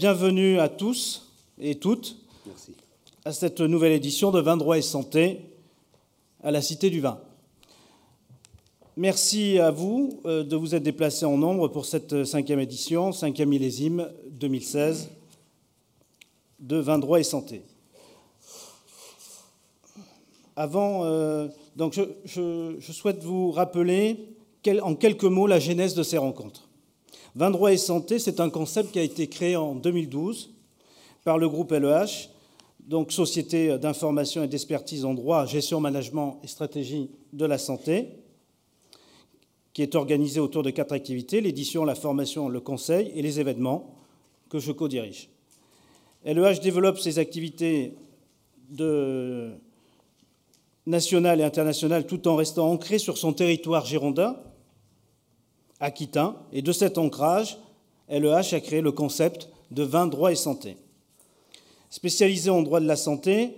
Bienvenue à tous et toutes à cette nouvelle édition de Vin droit et santé à la Cité du Vin. Merci à vous euh, de vous être déplacés en nombre pour cette cinquième édition, cinquième millésime 2016 de Vin droit et santé. Avant, euh, donc je, souhaite vous rappeler en quelques mots la genèse de ces rencontres. Vin droit et santé, c'est un concept qui a été créé en 2012 par le groupe LEH, donc Société d'information et d'expertise en droit, gestion, management et stratégie de la santé, qui est organisé autour de quatre activités, l'édition, la formation, le conseil et les événements que je co-dirige. LEH développe ses activités nationales et internationales tout en restant ancré sur son territoire girondin, aquitain, et de cet ancrage, LEH a créé le concept de vin, droit et santé. Spécialisé en droit de la santé,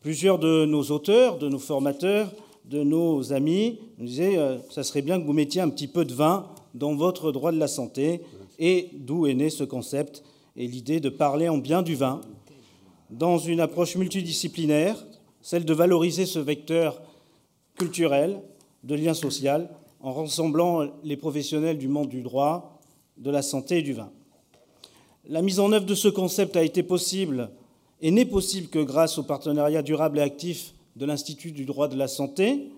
plusieurs de nos auteurs, de nos formateurs, de nos amis nous disaient euh, ça serait bien que vous mettiez un petit peu de vin dans votre droit de la santé, et d'où est né ce concept et l'idée de parler en bien du vin dans une approche multidisciplinaire, celle de valoriser ce vecteur culturel, de lien social, en rassemblant les professionnels du monde du droit, de la santé et du vin. La mise en œuvre de ce concept a été possible et n'est possible que grâce au partenariat durable et actif de l'Institut du droit de la santé,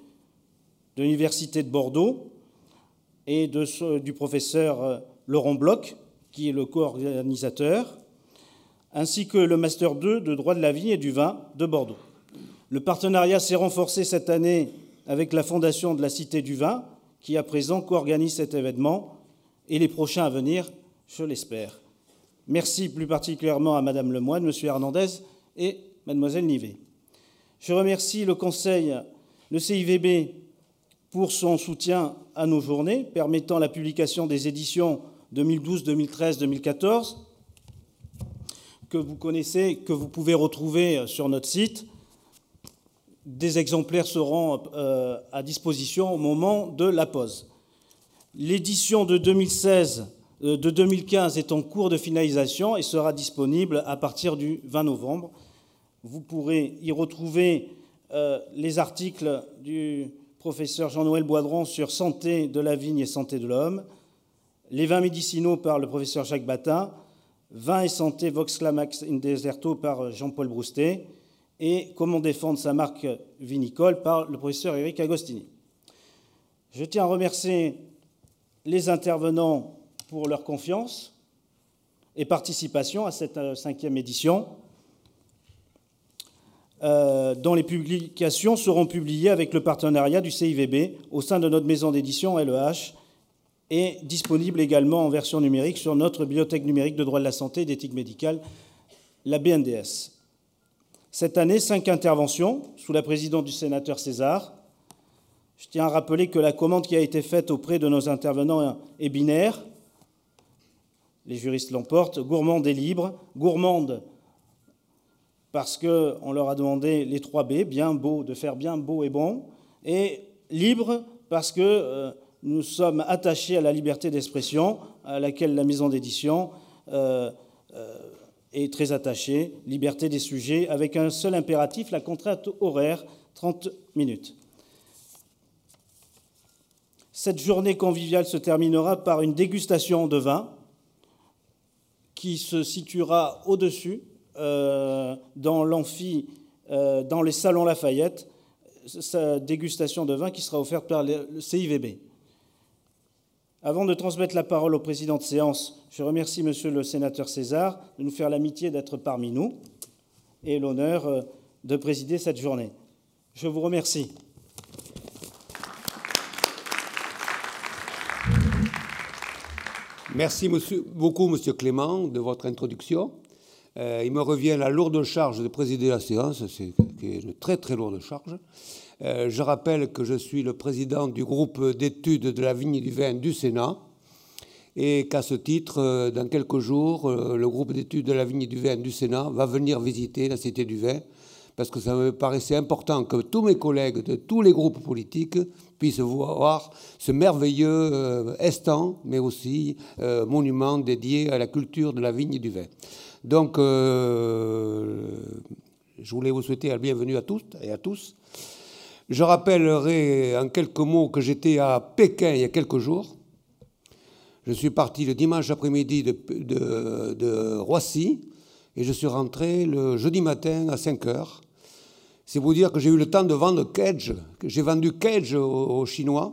de l'Université de Bordeaux et du professeur euh, Laurent Bloch, qui est le co-organisateur, ainsi que le Master 2 de droit de la vie et du vin de Bordeaux. Le partenariat s'est renforcé cette année avec la Fondation de la Cité du Vin, qui à présent co-organise cet événement et les prochains à venir, je l'espère. Merci plus particulièrement à Madame Lemoine, Monsieur Hernandez et Mademoiselle Nivet. Je remercie le Conseil, le CIVB, pour son soutien à nos journées, permettant la publication des éditions 2012, 2013, 2014, que vous connaissez, que vous pouvez retrouver sur notre site des exemplaires seront euh, à disposition au moment de la pause. L'édition de 2016 euh, de 2015 est en cours de finalisation et sera disponible à partir du 20 novembre. Vous pourrez y retrouver euh, les articles du professeur Jean-Noël Boidron sur santé de la vigne et santé de l'homme, les vins médicinaux par le professeur Jacques Batin, vin et santé Vox Clamax in Deserto par Jean-Paul Broustet, et comment défendre sa marque vinicole par le professeur Eric Agostini. Je tiens à remercier les intervenants pour leur confiance et participation à cette euh, cinquième édition, euh, dont les publications seront publiées avec le partenariat du CIVB au sein de notre maison d'édition LEH et disponibles également en version numérique sur notre bibliothèque numérique de droit de la santé et d'éthique médicale, la BNDS. Cette année, cinq interventions sous la présidence du sénateur César. Je tiens à rappeler que la commande qui a été faite auprès de nos intervenants est binaire. Les juristes l'emportent. Gourmande et libre. Gourmande parce qu'on leur a demandé les trois B, bien beau, de faire bien beau et bon. Et libre parce que euh, nous sommes attachés à la liberté d'expression à laquelle la maison d'édition euh, euh, est très attaché, liberté des sujets, avec un seul impératif, la contrainte horaire, 30 minutes. Cette journée conviviale se terminera par une dégustation de vin qui se situera au-dessus, euh, dans l'amphi, euh, dans les salons Lafayette, sa dégustation de vin qui sera offerte par le CIVB. Avant de transmettre la parole au président de séance, je remercie Monsieur le sénateur César de nous faire l'amitié d'être parmi nous et l'honneur euh, de présider cette journée. Je vous remercie. Merci beaucoup, Monsieur Clément, de votre introduction. Euh, il me revient la lourde charge de présider la séance, c'est une très très lourde charge. Euh, je rappelle que je suis le président du groupe d'études de la vigne et du vin du Sénat et qu'à ce titre, euh, dans quelques jours, euh, le groupe d'études de la vigne et du vin du Sénat va venir visiter la Cité du Vin parce que ça me paraissait important que tous mes collègues de tous les groupes politiques puissent voir ce merveilleux estant, mais aussi monument dédié à la culture de la vigne et du vin. Donc, je voulais vous souhaiter la bienvenue à tous et à tous. Je rappellerai en quelques mots que j'étais à Pékin il y a quelques jours. Je suis parti le dimanche après-midi de, Roissy et je suis rentré le jeudi matin à 5 heures. C'est vous dire que j'ai eu le temps de vendre Cage, j'ai vendu Cage aux, Chinois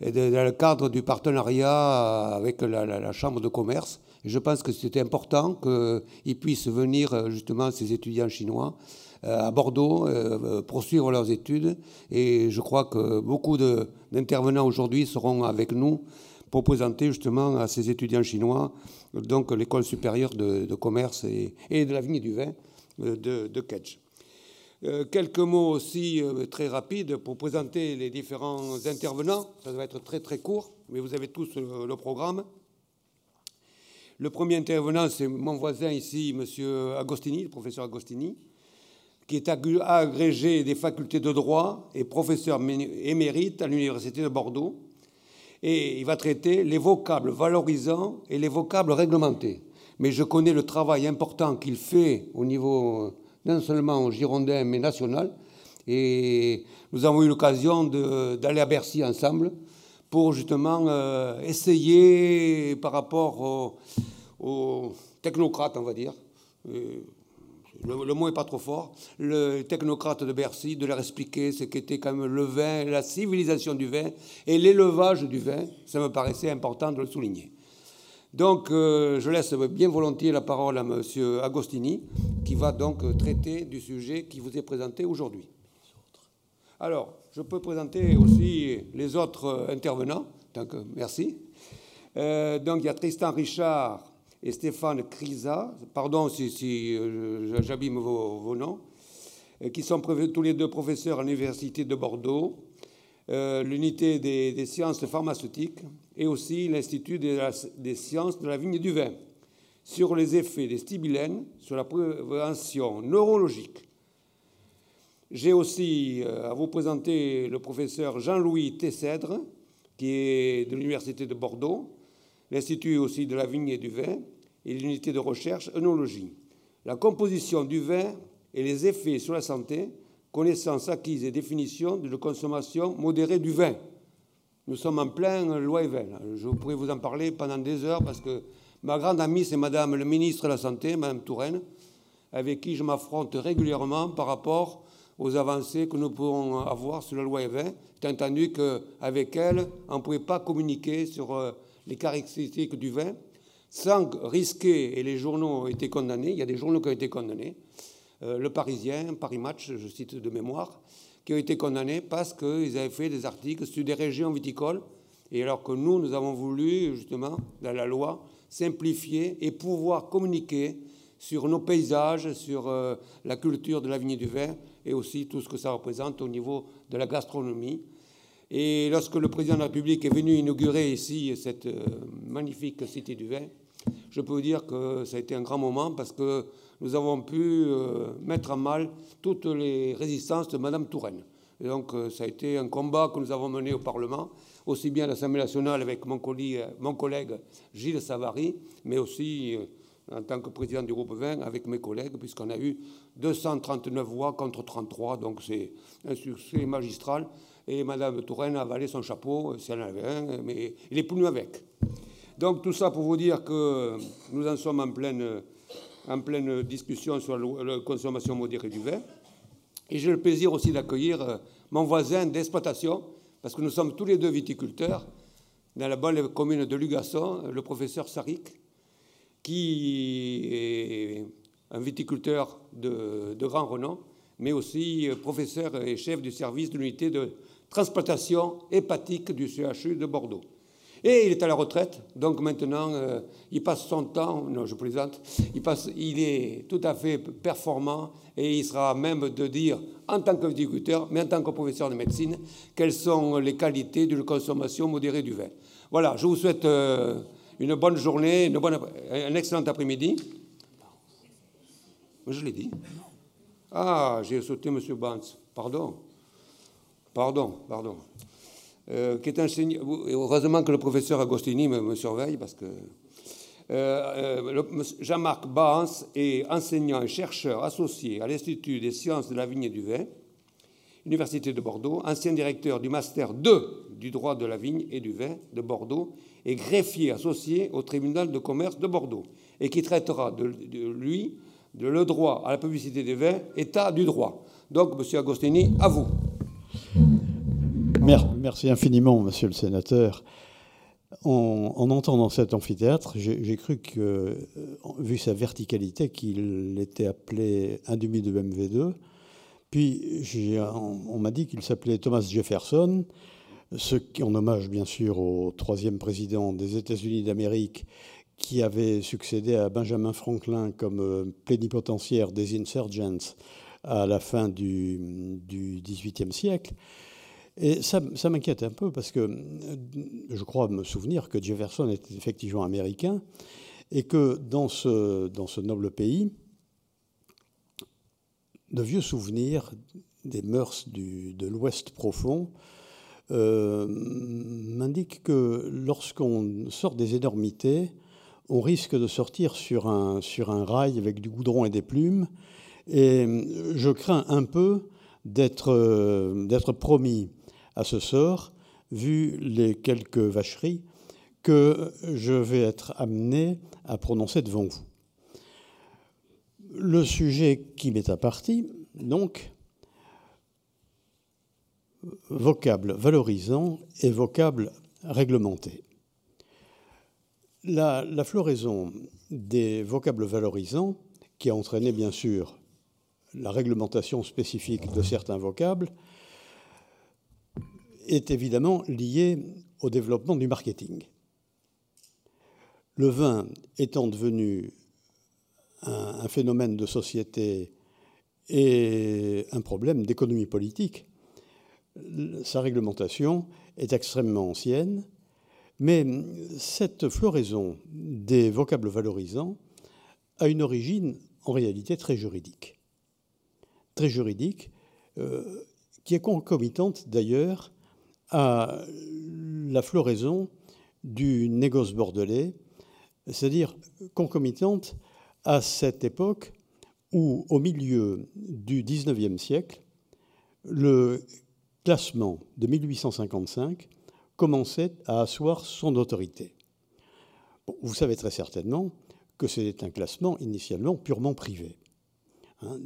dans le cadre du partenariat avec la, Chambre de commerce. Je pense que c'était important qu'ils puissent venir justement, ces étudiants chinois, euh, à Bordeaux, euh, poursuivre leurs études. Et je crois que beaucoup d'intervenants aujourd'hui seront avec nous pour présenter justement à ces étudiants chinois donc l'école supérieure de, commerce et, de la vigne et du vin euh, de, euh, quelques mots aussi euh, très rapides pour présenter les différents intervenants. Ça va être très très court, mais vous avez tous le, programme. Le premier intervenant, c'est mon voisin ici, M. Agostini, le professeur Agostini, qui est agrégé des facultés de droit et professeur émérite à l'Université de Bordeaux. Et il va traiter les vocables valorisants et les vocables réglementés. Mais je connais le travail important qu'il fait au niveau non seulement girondin, mais national. Et nous avons eu l'occasion d'aller à Bercy ensemble pour justement euh, essayer, par rapport aux, technocrates, on va dire, euh, le, mot n'est pas trop fort, le technocrate de Bercy, de leur expliquer ce qu'était quand même le vin, la civilisation du vin et l'élevage du vin. Ça me paraissait important de le souligner. Donc, euh, je laisse bien volontiers la parole à M. Agostini, qui va donc traiter du sujet qui vous est présenté aujourd'hui. Alors, je peux présenter aussi les autres intervenants. Donc, merci. Euh, donc, il y a Tristan Richard et Stéphane Crisa, pardon si, euh, j'abîme vos, noms, qui sont tous les deux professeurs à l'Université de Bordeaux, l'unité des sciences pharmaceutiques et aussi l'Institut des sciences de la vigne et du vin sur les effets des stibilènes sur la prévention neurologique. J'ai aussi euh, à vous présenter le professeur Jean-Louis Tessèdre, qui est de l'Université de Bordeaux, l'Institut aussi de la vigne et du vin et l'unité de recherche œnologie. La composition du vin et les effets sur la santé, connaissances acquises et définition de la consommation modérée du vin. Nous sommes en plein loi Evel. Je pourrais vous en parler pendant des heures parce que ma grande amie, c'est Madame le ministre de la Santé, Madame Touraine, avec qui je m'affronte régulièrement par rapport aux avancées que nous pouvons avoir sur la loi Evin, étant entendu qu'avec elle, on ne pouvait pas communiquer sur euh, les caractéristiques du vin sans risquer, et les journaux ont été condamnés, il y a des journaux qui ont été condamnés, euh, Le Parisien, Paris Match, je cite de mémoire, qui ont été condamnés parce qu'ils avaient fait des articles sur des régions viticoles, et alors que nous, nous avons voulu, justement, dans la loi, simplifier et pouvoir communiquer sur nos paysages, sur euh, la culture de la vigne du vin, et aussi tout ce que ça représente au niveau de la gastronomie. Et lorsque le président de la République est venu inaugurer ici cette euh, magnifique cité du vin, je peux vous dire que ça a été un grand moment parce que nous avons pu euh, mettre en mal toutes les résistances de Mme Touraine. Donc, euh, ça a été un combat que nous avons mené au Parlement, aussi bien à l'Assemblée nationale avec mon collègue, mon collègue Gilles Savary, mais aussi euh, en tant que président du groupe 20 avec mes collègues, puisqu'on a eu 239 voix contre 33, donc c'est un succès magistral. Et Mme Touraine a avalé son chapeau, si elle en avait un, mais il est plus avec. Donc tout ça pour vous dire que nous en sommes en pleine discussion sur la consommation modérée du vin. Et j'ai le plaisir aussi d'accueillir euh, mon voisin d'exploitation, parce que nous sommes tous les deux viticulteurs, dans la bonne commune de Lugasson, le professeur Sarik, qui est un viticulteur de, de grand renom, mais aussi euh, professeur et chef du service de l'unité de transplantation hépatique du CHU de Bordeaux. Et il est à la retraite, donc maintenant, euh, il passe son temps, non, je plaisante, il, passe, il est tout à fait performant et il sera même de dire, en tant que viticulteur, mais en tant que professeur de médecine, quelles sont les qualités d'une consommation modérée du vin. Voilà, je vous souhaite euh, une bonne journée, une bonne, un excellent après-midi. Je l'ai dit. Ah, j'ai sauté M. Bantz. Pardon. Pardon, pardon. Euh, qui est enseignant. Heureusement que le professeur Agostini me, surveille parce que. Euh, euh, Jean-Marc Bans est enseignant et chercheur associé à l'Institut des sciences de la vigne et du vin, Université de Bordeaux, ancien directeur du Master 2 du droit de la vigne et du vin de Bordeaux et greffier associé au tribunal de commerce de Bordeaux et qui traitera de, lui de le droit à la publicité des vins, état du droit. Donc, Monsieur Agostini, à vous. Merci infiniment, Monsieur le Sénateur. En, entendant cet amphithéâtre, j'ai cru que, euh, vu sa verticalité, qu'il était appelé un demi de MV2. Puis on, m'a dit qu'il s'appelait Thomas Jefferson, ce qui en hommage bien sûr au troisième président des États-Unis d'Amérique qui avait succédé à Benjamin Franklin comme euh, plénipotentiaire des insurgents à la fin du XVIIIe siècle. Et ça, m'inquiète un peu parce que euh, je crois me souvenir que Jefferson était effectivement américain et que dans ce, noble pays, de vieux souvenirs des mœurs de l'Ouest profond euh, m'indiquent que lorsqu'on sort des énormités, on risque de sortir sur un, sur un rail avec du goudron et des plumes. Et je crains un peu d'être euh, promis à ce sort, vu les quelques vacheries que je vais être amené à prononcer devant vous. Le sujet qui m'est apparti, donc, vocable valorisant et vocable réglementé. La, la, floraison des vocables valorisants, qui a entraîné bien sûr la réglementation spécifique de certains vocables, est évidemment lié au développement du marketing. Le vin étant devenu un, phénomène de société et un problème d'économie politique, sa réglementation est extrêmement ancienne, mais cette floraison des vocables valorisants a une origine en réalité très juridique. Très juridique, euh, qui est concomitante d'ailleurs à la floraison du négoce bordelais, c'est-à-dire concomitante à cette époque où, au milieu du XIXe siècle, le classement de 1855 commençait à asseoir son autorité. vous savez très certainement que c'était un classement initialement purement privé, hein,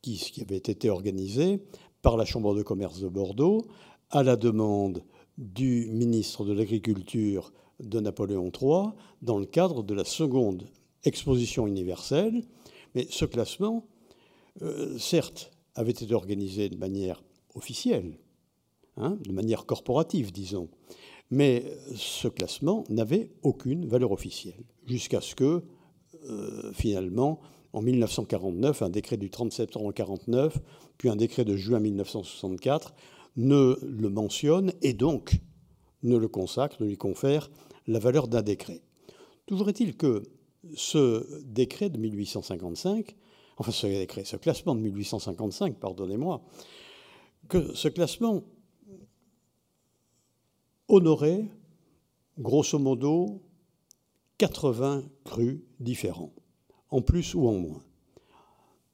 qui avait été organisé par la Chambre de commerce de Bordeaux à la demande du ministre de l'Agriculture de Napoléon III dans le cadre de la seconde exposition universelle. Mais ce classement, euh, certes, avait été organisé de manière officielle, hein, de manière corporative, disons, mais ce classement n'avait aucune valeur officielle, jusqu'à ce que, euh, finalement, en 1949, un décret du 30 septembre 1949, puis un décret de juin 1964, ne le mentionne et donc ne le consacre, ne lui confère la valeur d'un décret. Toujours est-il que ce décret de 1855, enfin ce décret, ce classement de 1855, pardonnez-moi, que ce classement honorait grosso modo 80 crus différents, en plus ou en moins.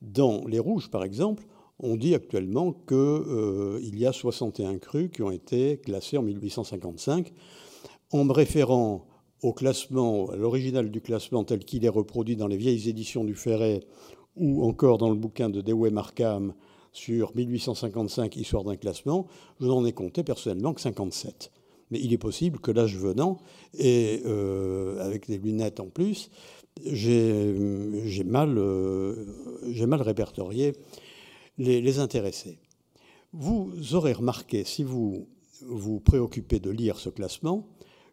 Dans les rouges, par exemple, on dit actuellement qu'il euh, y a 61 crus qui ont été classés en 1855. En me référant au classement, à l'original du classement tel qu'il est reproduit dans les vieilles éditions du Ferret ou encore dans le bouquin de Dewey Markham sur 1855, Histoire d'un classement, je n'en ai compté personnellement que 57. Mais il est possible que l'âge venant, et euh, avec des lunettes en plus, j'ai euh, mal répertorié les, intéressés. Vous aurez remarqué, si vous vous préoccupez de lire ce classement,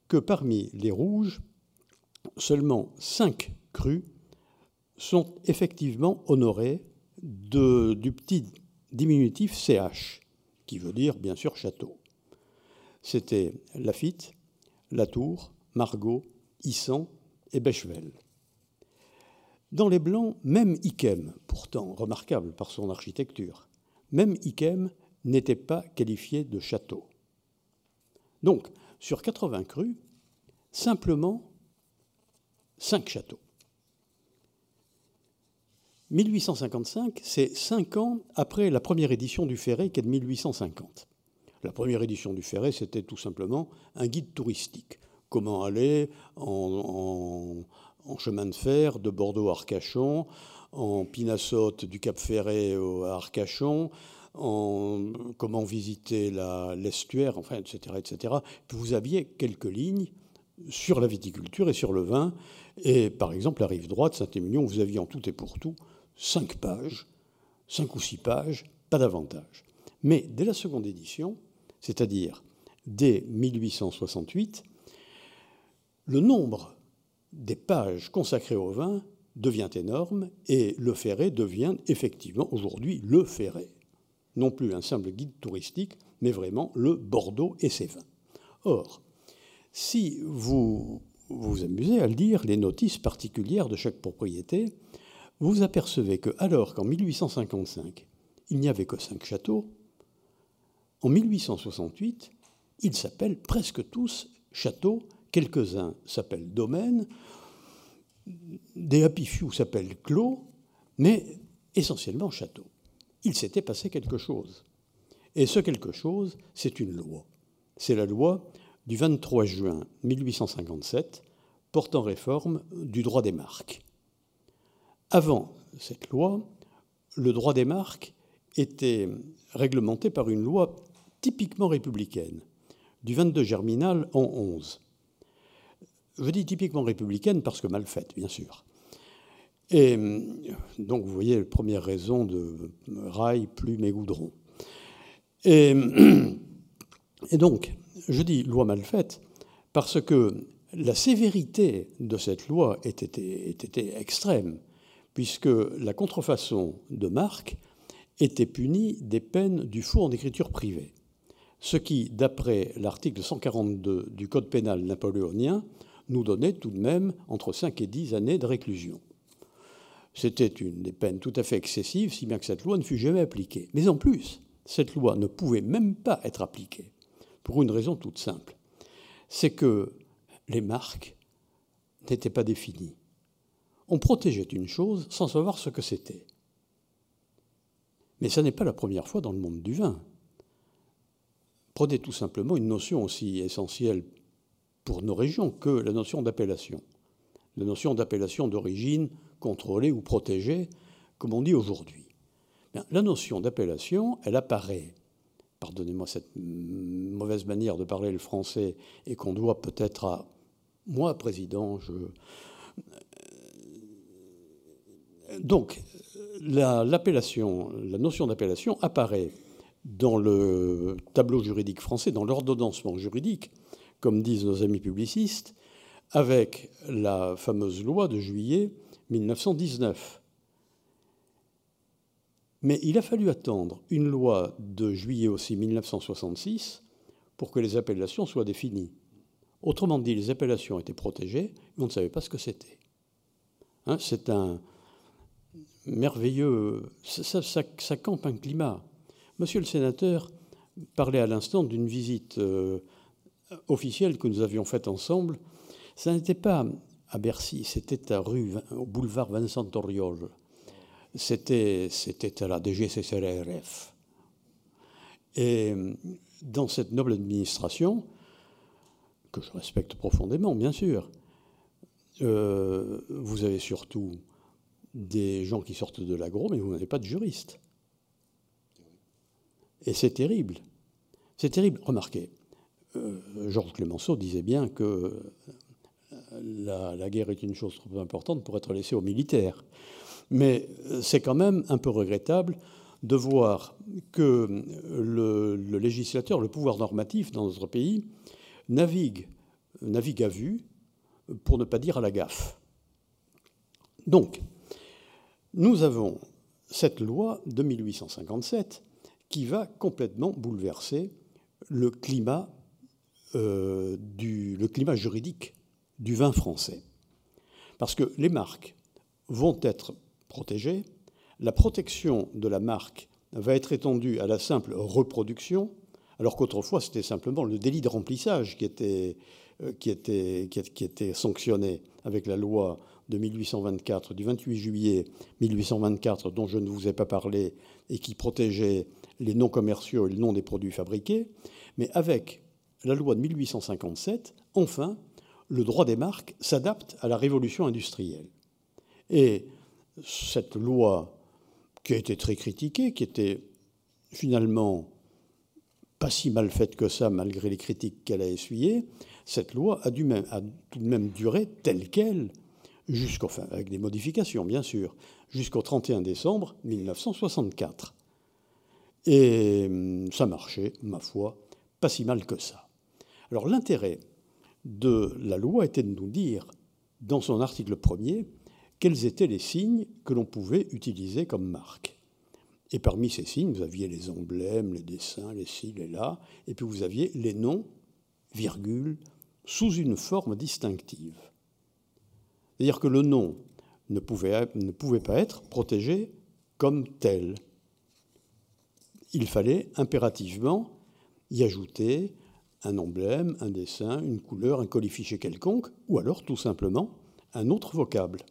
que parmi les rouges, seulement 5 crus sont effectivement honorés du petit diminutif CH, qui veut dire bien sûr château. C'était Lafitte, Latour, Margot, Issan et Bechevel. Dans les Blancs, même Ikem, pourtant remarquable par son architecture, même Ikem n'était pas qualifié de château. Donc, sur 80 crues, simplement 5 châteaux. 1855, c'est 5 ans après la première édition du Ferré qui est de 1850. La première édition du Ferré, c'était tout simplement un guide touristique. Comment aller en, chemin de fer de Bordeaux à Arcachon, en pinassote du Cap Ferré à Arcachon, en, comment visiter l'estuaire, enfin, etc., etc. Vous aviez quelques lignes sur la viticulture et sur le vin. Et par exemple, la rive droite, Saint-Émilion, vous aviez en tout et pour tout cinq pages, cinq ou six pages, pas davantage. Mais dès la seconde édition, c'est-à-dire dès 1868, le nombre des pages consacrées au vin devient énorme et le Ferré devient effectivement aujourd'hui le Ferré. Non plus un simple guide touristique, mais vraiment le Bordeaux et ses vins. Or, si vous vous amusez à lire les notices particulières de chaque propriété, vous apercevez que, alors qu'en 1855, il n'y avait que cinq châteaux, en 1868, ils s'appellent presque tous châteaux, quelques-uns s'appellent domaines, des happy few s'appellent clos, mais essentiellement châteaux. Il s'était passé quelque chose. Et ce quelque chose, c'est une loi. C'est la loi du 23 juin 1857 portant réforme du droit des marques. Avant cette loi, le droit des marques était réglementé par une loi typiquement républicaine, du 22 germinal en 11. Je dis typiquement républicaine parce que mal faite, bien sûr. Et donc, vous voyez, la première raison de rail, plume et goudron. Et, donc, je dis loi mal faite parce que la sévérité de cette loi était, était extrême puisque la contrefaçon de marque était punie des peines du faux en écriture privée, ce qui, d'après l'article 142 du Code pénal napoléonien, nous donnait tout de même entre 5 et 10 années de réclusion. C'était une des peines tout à fait excessives, si bien que cette loi ne fut jamais appliquée. Mais en plus, cette loi ne pouvait même pas être appliquée, pour une raison toute simple. C'est que les marques n'étaient pas définies on protégeait une chose sans savoir ce que c'était. Mais ce n'est pas la première fois dans le monde du vin. Prenez tout simplement une notion aussi essentielle pour nos régions que la notion d'appellation. La notion d'appellation d'origine contrôlée ou protégée, comme on dit aujourd'hui. La notion d'appellation, elle apparaît, pardonnez-moi cette mauvaise manière de parler le français, et qu'on doit peut-être à moi, président, je, donc, l'appellation, la, notion d'appellation apparaît dans le tableau juridique français, dans l'ordonnancement juridique, comme disent nos amis publicistes, avec la fameuse loi de juillet 1919. Mais il a fallu attendre une loi de juillet aussi 1966 pour que les appellations soient définies. Autrement dit, les appellations étaient protégées, mais on ne savait pas ce que c'était. Hein, c'est un, merveilleux, ça, campe un climat. Monsieur le sénateur parlait à l'instant d'une visite euh, officielle que nous avions faite ensemble. Ça n'était pas à Bercy, c'était à rue, au boulevard Vincent Auriol. C'était, à la DGCCRF. Et dans cette noble administration, que je respecte profondément, bien sûr, euh, vous avez surtout des gens qui sortent de l'agro, mais vous n'avez pas de juriste. Et c'est terrible. C'est terrible. Remarquez, Georges Clémenceau disait bien que euh, la, guerre est une chose trop importante pour être laissée aux militaires. Mais euh, c'est quand même un peu regrettable de voir que le, le, législateur, le pouvoir normatif dans notre pays, navigue, navigue à vue, pour ne pas dire à la gaffe. Donc, nous avons cette loi de 1857 qui va complètement bouleverser le climat, euh, du, le climat juridique du vin français. Parce que les marques vont être protégés. La protection de la marque va être étendue à la simple reproduction, alors qu'autrefois c'était simplement le délit de remplissage qui était, euh, qui était, qui était sanctionné avec la loi de 1824, du 28 juillet 1824, dont je ne vous ai pas parlé, et qui protégeait les non commerciaux et le nom des produits fabriqués. Mais avec la loi de 1857, enfin, le droit des marques s'adapte à la révolution industrielle. Et cette loi, qui a été très critiquée, qui était finalement pas si mal faite que ça, malgré les critiques qu'elle a essuyées, cette loi a, tout de même duré telle qu'elle, avec des modifications bien sûr, jusqu'au 31 décembre 1964. Et hum, ça marchait, ma foi, pas si mal que ça. Alors l'intérêt de la loi était de nous dire, dans son article premier, quels étaient les signes que l'on pouvait utiliser comme marque. Et parmi ces signes, vous aviez les emblèmes, les dessins, les ci, les là, et puis vous aviez les noms, virgule, sous une forme distinctive. C'est-à-dire que le nom ne pouvait, ne pouvait pas être protégé comme tel. Il fallait impérativement y ajouter un emblème, un dessin, une couleur, un colifichet quelconque, ou alors tout simplement un autre vocable.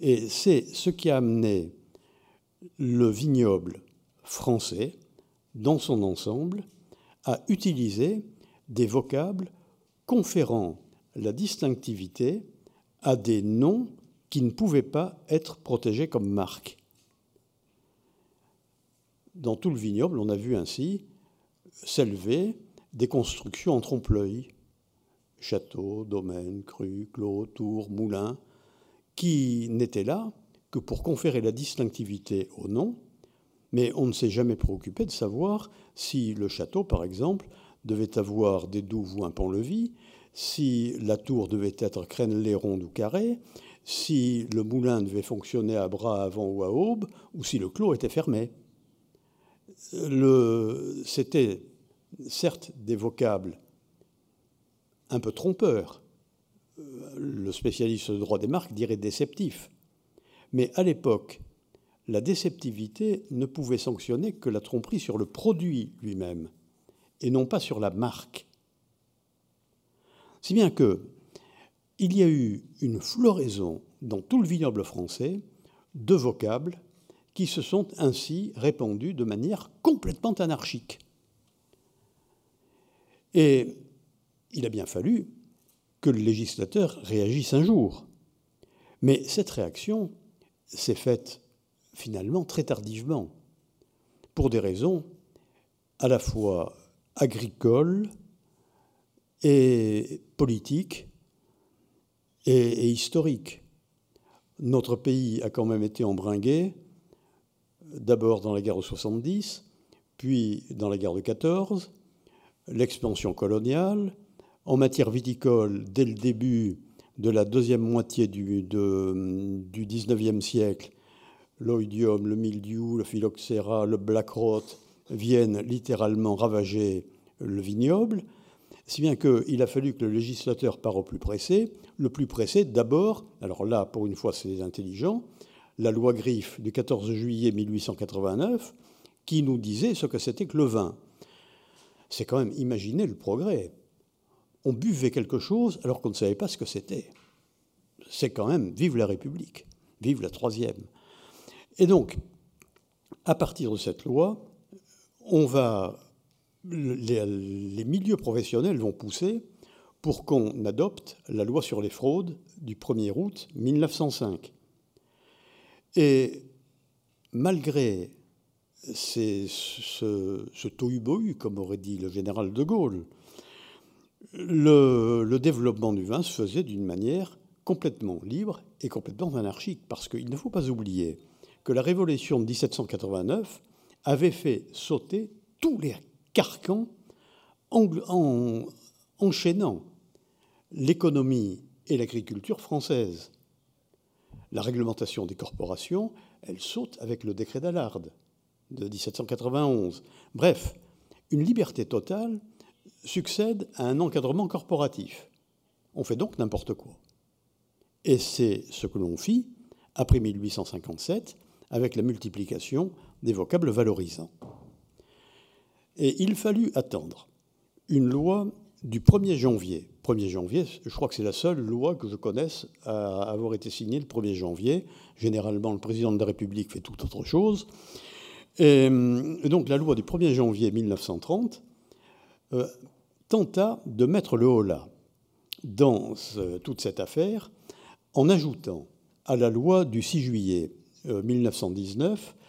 Et c'est ce qui a amené le vignoble français, dans son ensemble, à utiliser des vocables conférant la distinctivité à des noms qui ne pouvaient pas être protégés comme marque. Dans tout le vignoble, on a vu ainsi s'élever des constructions en trompe-l'œil, châteaux, domaines, crues, clos, tours, moulins, qui n'étaient là que pour conférer la distinctivité au nom, mais on ne s'est jamais préoccupé de savoir si le château, par exemple, devait avoir des douves ou un pont-levis, si la tour devait être crénelée, ronde ou carrée, si le moulin devait fonctionner à bras avant ou à aube, ou si le clos était fermé. C'était certes des vocables un peu trompeurs. Le spécialiste de droit des marques dirait déceptif. Mais à l'époque, la déceptivité ne pouvait sanctionner que la tromperie sur le produit lui-même et non pas sur la marque. Si bien que il y a eu une floraison dans tout le vignoble français de vocables qui se sont ainsi répandus de manière complètement anarchique. Et il a bien fallu que le législateur réagisse un jour. Mais cette réaction s'est faite finalement très tardivement, pour des raisons à la fois agricoles et politiques et, historiques. Notre pays a quand même été embringué, d'abord dans la guerre de 70, puis dans la guerre de 14, l'expansion coloniale. En matière viticole, dès le début de la deuxième moitié du, 19e siècle, l'oïdium, le mildiou, le phylloxéra, le black rot viennent littéralement ravager le vignoble, si bien qu'il a fallu que le législateur part au plus pressé. Le plus pressé, d'abord, alors là, pour une fois, c'est intelligent, la loi Griffe du 14 juillet 1889, qui nous disait ce que c'était que le vin c'est quand même imaginer le progrès. On buvait quelque chose alors qu'on ne savait pas ce que c'était. C'est quand même vive la République, vive la troisième. Et donc, à partir de cette loi, on va, les, les milieux professionnels vont pousser pour qu'on adopte la loi sur les fraudes du 1er août 1905. Et malgré c'est ce, ce comme aurait dit le général de Gaulle. Le, développement du vin se faisait d'une manière complètement libre et complètement anarchique, parce qu'il ne faut pas oublier que la révolution de 1789 avait fait sauter tous les carcans en enchaînant l'économie et l'agriculture française. La réglementation des corporations, elle saute avec le décret d'Allard de 1791. Bref, une liberté totale succède à un encadrement corporatif. On fait donc n'importe quoi. Et c'est ce que l'on fit après 1857 avec la multiplication des vocables valorisants. Et il fallut attendre une loi du 1er janvier. 1er janvier, je crois que c'est la seule loi que je connaisse à avoir été signée le 1er janvier. Généralement, le président de la République fait tout autre chose. Et donc la loi du 1er janvier 1930 euh, tenta de mettre le holà dans toute cette affaire en ajoutant à la loi du 6 juillet 1919, euh,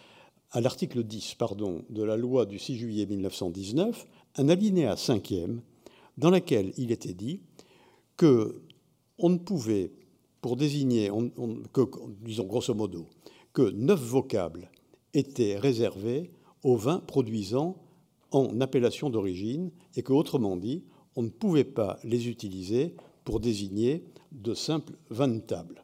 à l'article 10 pardon, de la loi du 6 juillet 1919, un alinéa cinquième dans lequel il était dit que on ne pouvait, pour désigner, disons grosso modo, que neuf vocables étaient réservés aux vins produisant en appellation d'origine et que, autrement dit, on ne pouvait pas les utiliser pour désigner de simples vins de table.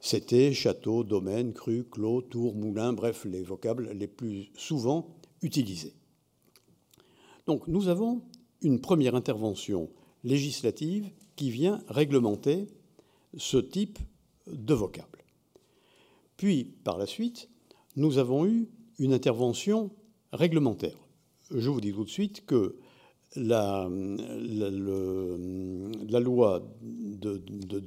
C'était château, domaine, cru, clos, tour, moulin, bref, les vocables les plus souvent utilisés. Donc nous avons une première intervention législative qui vient réglementer ce type de vocable. Puis, par la suite, nous avons eu une intervention réglementaire. Je vous dis tout de suite que la, loi de,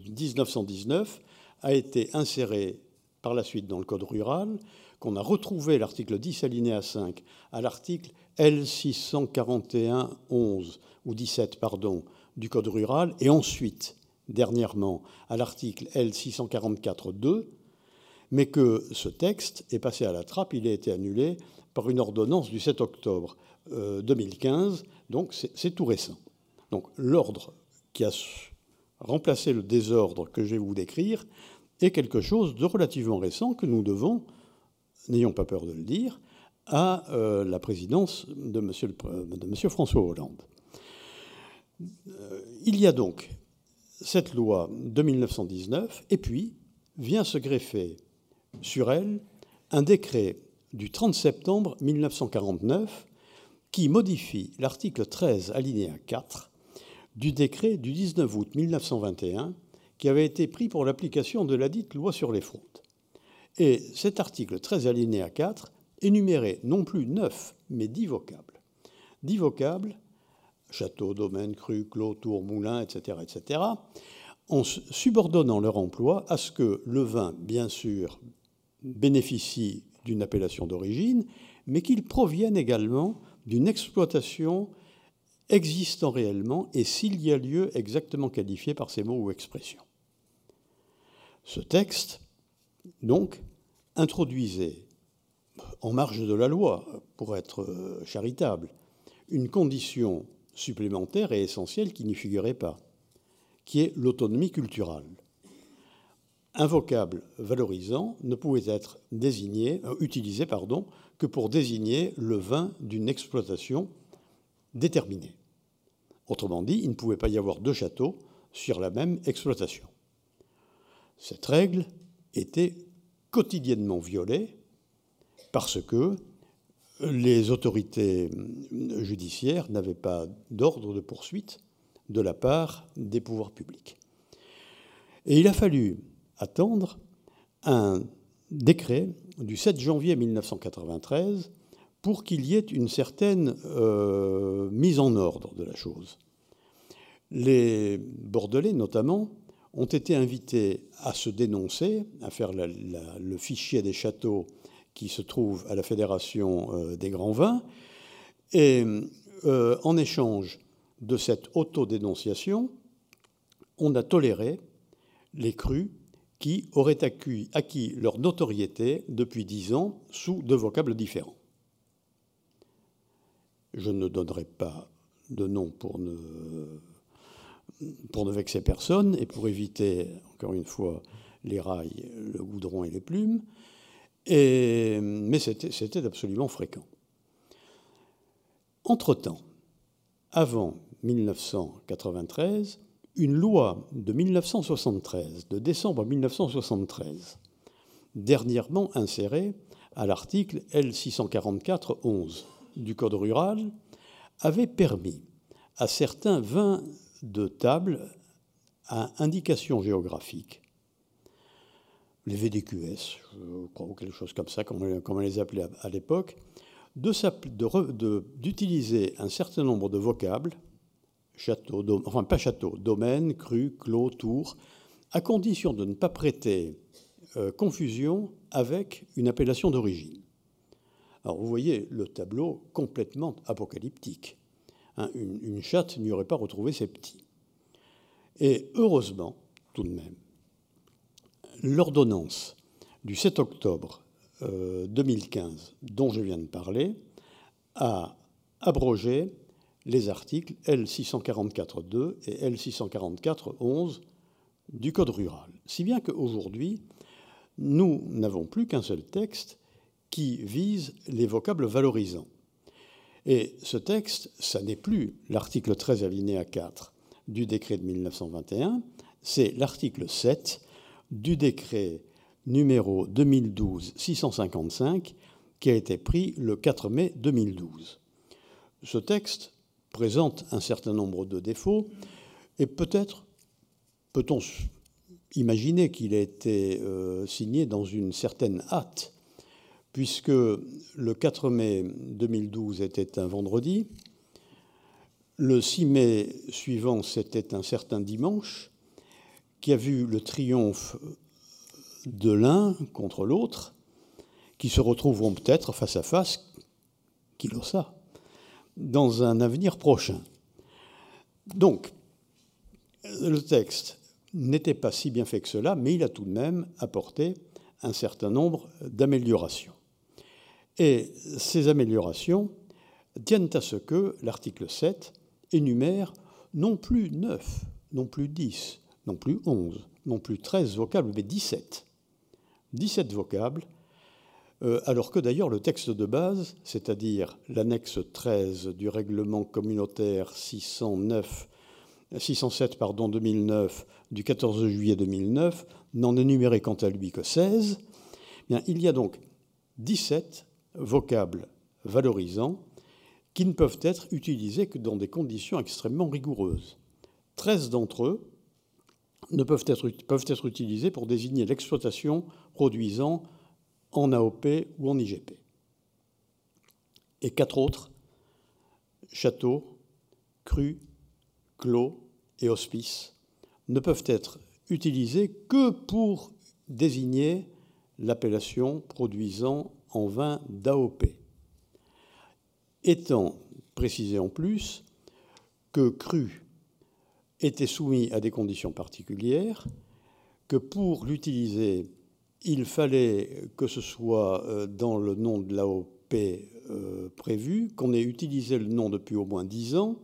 1919 a été insérée par la suite dans le Code rural, qu'on a retrouvé l'article 10 alinéa 5 à l'article L641 11 ou 17 pardon du Code rural et ensuite dernièrement à l'article L644 2 mais que ce texte est passé à la trappe, il a été annulé par une ordonnance du 7 octobre 2015, euh, donc c'est tout récent. Donc l'ordre qui a remplacé le désordre que je vais vous décrire est quelque chose de relativement récent que nous devons, n'ayons pas peur de le dire, à euh, la présidence de M. monsieur François Hollande. Euh, il y a donc cette loi de 1919, et puis vient se greffer sur elle un décret du 30 septembre 1949 qui modifie l'article 13 alinéa 4 du décret du 19 août 1921 qui avait été pris pour l'application de la dite loi sur les fraudes. Et cet article 13 alinéa 4 énumérait non plus neuf, mais dix vocables. Dix vocables, château, domaine, cru, clos, tour, moulin, etc., etc., en subordonnant leur emploi à ce que le vin, bien sûr, bénéficient d'une appellation d'origine, mais qu'ils proviennent également d'une exploitation existant réellement et s'il y a lieu exactement qualifié par ces mots ou expressions. Ce texte, donc, introduisait, en marge de la loi, pour être euh, charitable, une condition supplémentaire et essentielle qui n'y figurait pas, qui est l'autonomie culturelle un vocable valorisant ne pouvait être désigné, euh, utilisé pardon, que pour désigner le vin d'une exploitation déterminée. Autrement dit, il ne pouvait pas y avoir deux châteaux sur la même exploitation. Cette règle était quotidiennement violée parce que les autorités judiciaires n'avaient pas d'ordre de poursuite de la part des pouvoirs publics. Et il a fallu attendre un décret du 7 janvier 1993 pour qu'il y ait une certaine euh, mise en ordre de la chose. Les Bordelais, notamment, ont été invités à se dénoncer, à faire le fichier des châteaux qui se trouve à la Fédération euh, des grands vins, et euh, en échange de cette autodénonciation, on a toléré les crus qui auraient acquis, leur notoriété depuis dix ans sous deux vocables différents. Je ne donnerai pas de nom pour ne, vexer personne et pour éviter, encore une fois, les rails, le goudron et les plumes, mais c'était absolument fréquent. Entre-temps, avant 1993, une loi de 1973, de décembre 1973, dernièrement insérée à l'article L644-11 du Code rural, avait permis à certains vins de table à indication géographique, les VDQS, je crois, ou quelque chose comme ça, comme on, les appelait à, l'époque, d'utiliser un certain nombre de vocables, château, enfin pas château, domaine, cru, clos, tour, à condition de ne pas prêter euh, confusion avec une appellation d'origine. Alors vous voyez le tableau complètement apocalyptique. Hein, une, chatte n'y aurait pas retrouvé ses petits. Et heureusement, tout de même, l'ordonnance du 7 octobre 2015 euh, dont je viens de parler a abrogé les articles L644.2 et L644.11 du Code rural. Si bien qu'aujourd'hui, nous n'avons plus qu'un seul texte qui vise les vocables valorisants. Et ce texte, ça n'est plus l'article 13 alinéa 4 du décret de 1921, c'est l'article 7 du décret numéro 2012-655 qui a été pris le 4 mai 2012. Ce texte présente un certain nombre de défauts et peut-être peut-on imaginer qu'il a été euh, signé dans une certaine hâte puisque le 4 mai 2012 était un vendredi, le 6 mai suivant, c'était un certain dimanche, qui a vu le triomphe de l'un contre l'autre, qui se retrouveront peut-être face à face, qui le ça, dans un avenir prochain. Donc, le texte n'était pas si bien fait que cela, mais il a tout de même apporté un certain nombre d'améliorations. Et ces améliorations tiennent à ce que l'article 7 énumère non plus 9, non plus 10, non plus 11, non plus 13 vocables, mais 17. 17 vocables, alors que d'ailleurs le texte de base, c'est-à-dire l'annexe 13 du règlement communautaire 609, 607 pardon, 2009 du 14 juillet 2009, n'en énumérait quant à lui que 16, bien, il y a donc 17 vocables valorisants qui ne peuvent être utilisés que dans des conditions extrêmement rigoureuses. 13 d'entre eux ne peuvent être, peuvent être utilisés pour désigner l'exploitation produisant en AOP ou en IGP. Et quatre autres, château, cru, clos et hospice, ne peuvent être utilisés que pour désigner l'appellation produisant en vin d'AOP, étant précisé en plus que cru était soumis à des conditions particulières, que pour l'utiliser, il fallait que ce soit euh, dans le nom de l'AOP euh, prévu, qu'on ait utilisé le nom depuis au moins 10 ans,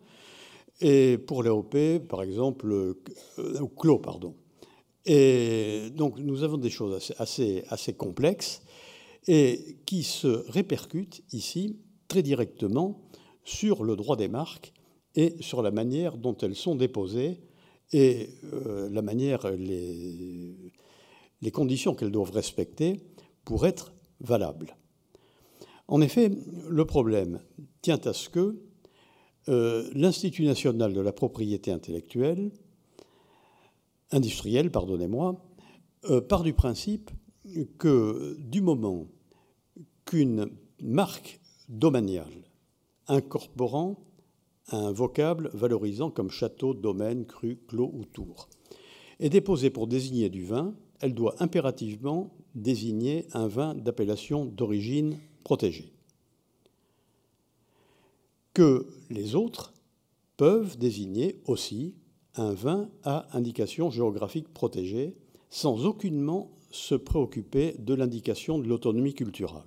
et pour l'AOP, par exemple, euh, clos, pardon. Et donc nous avons des choses assez, complexes et qui se répercute ici très directement sur le droit des marques et sur la manière dont elles sont déposées et la manière, les, les conditions qu'elles doivent respecter pour être valables. En effet, le problème tient à ce que euh, l'Institut national de la propriété intellectuelle, industrielle, pardonnez-moi, euh, part du principe que du moment qu'une marque domaniale incorporant un vocable valorisant comme château, domaine, cru, clos ou tour est déposée pour désigner du vin, elle doit impérativement désigner un vin d'appellation d'origine protégée. Que les autres peuvent désigner aussi un vin à indication géographique protégée sans aucunement se préoccuper de l'indication de l'autonomie culturelle.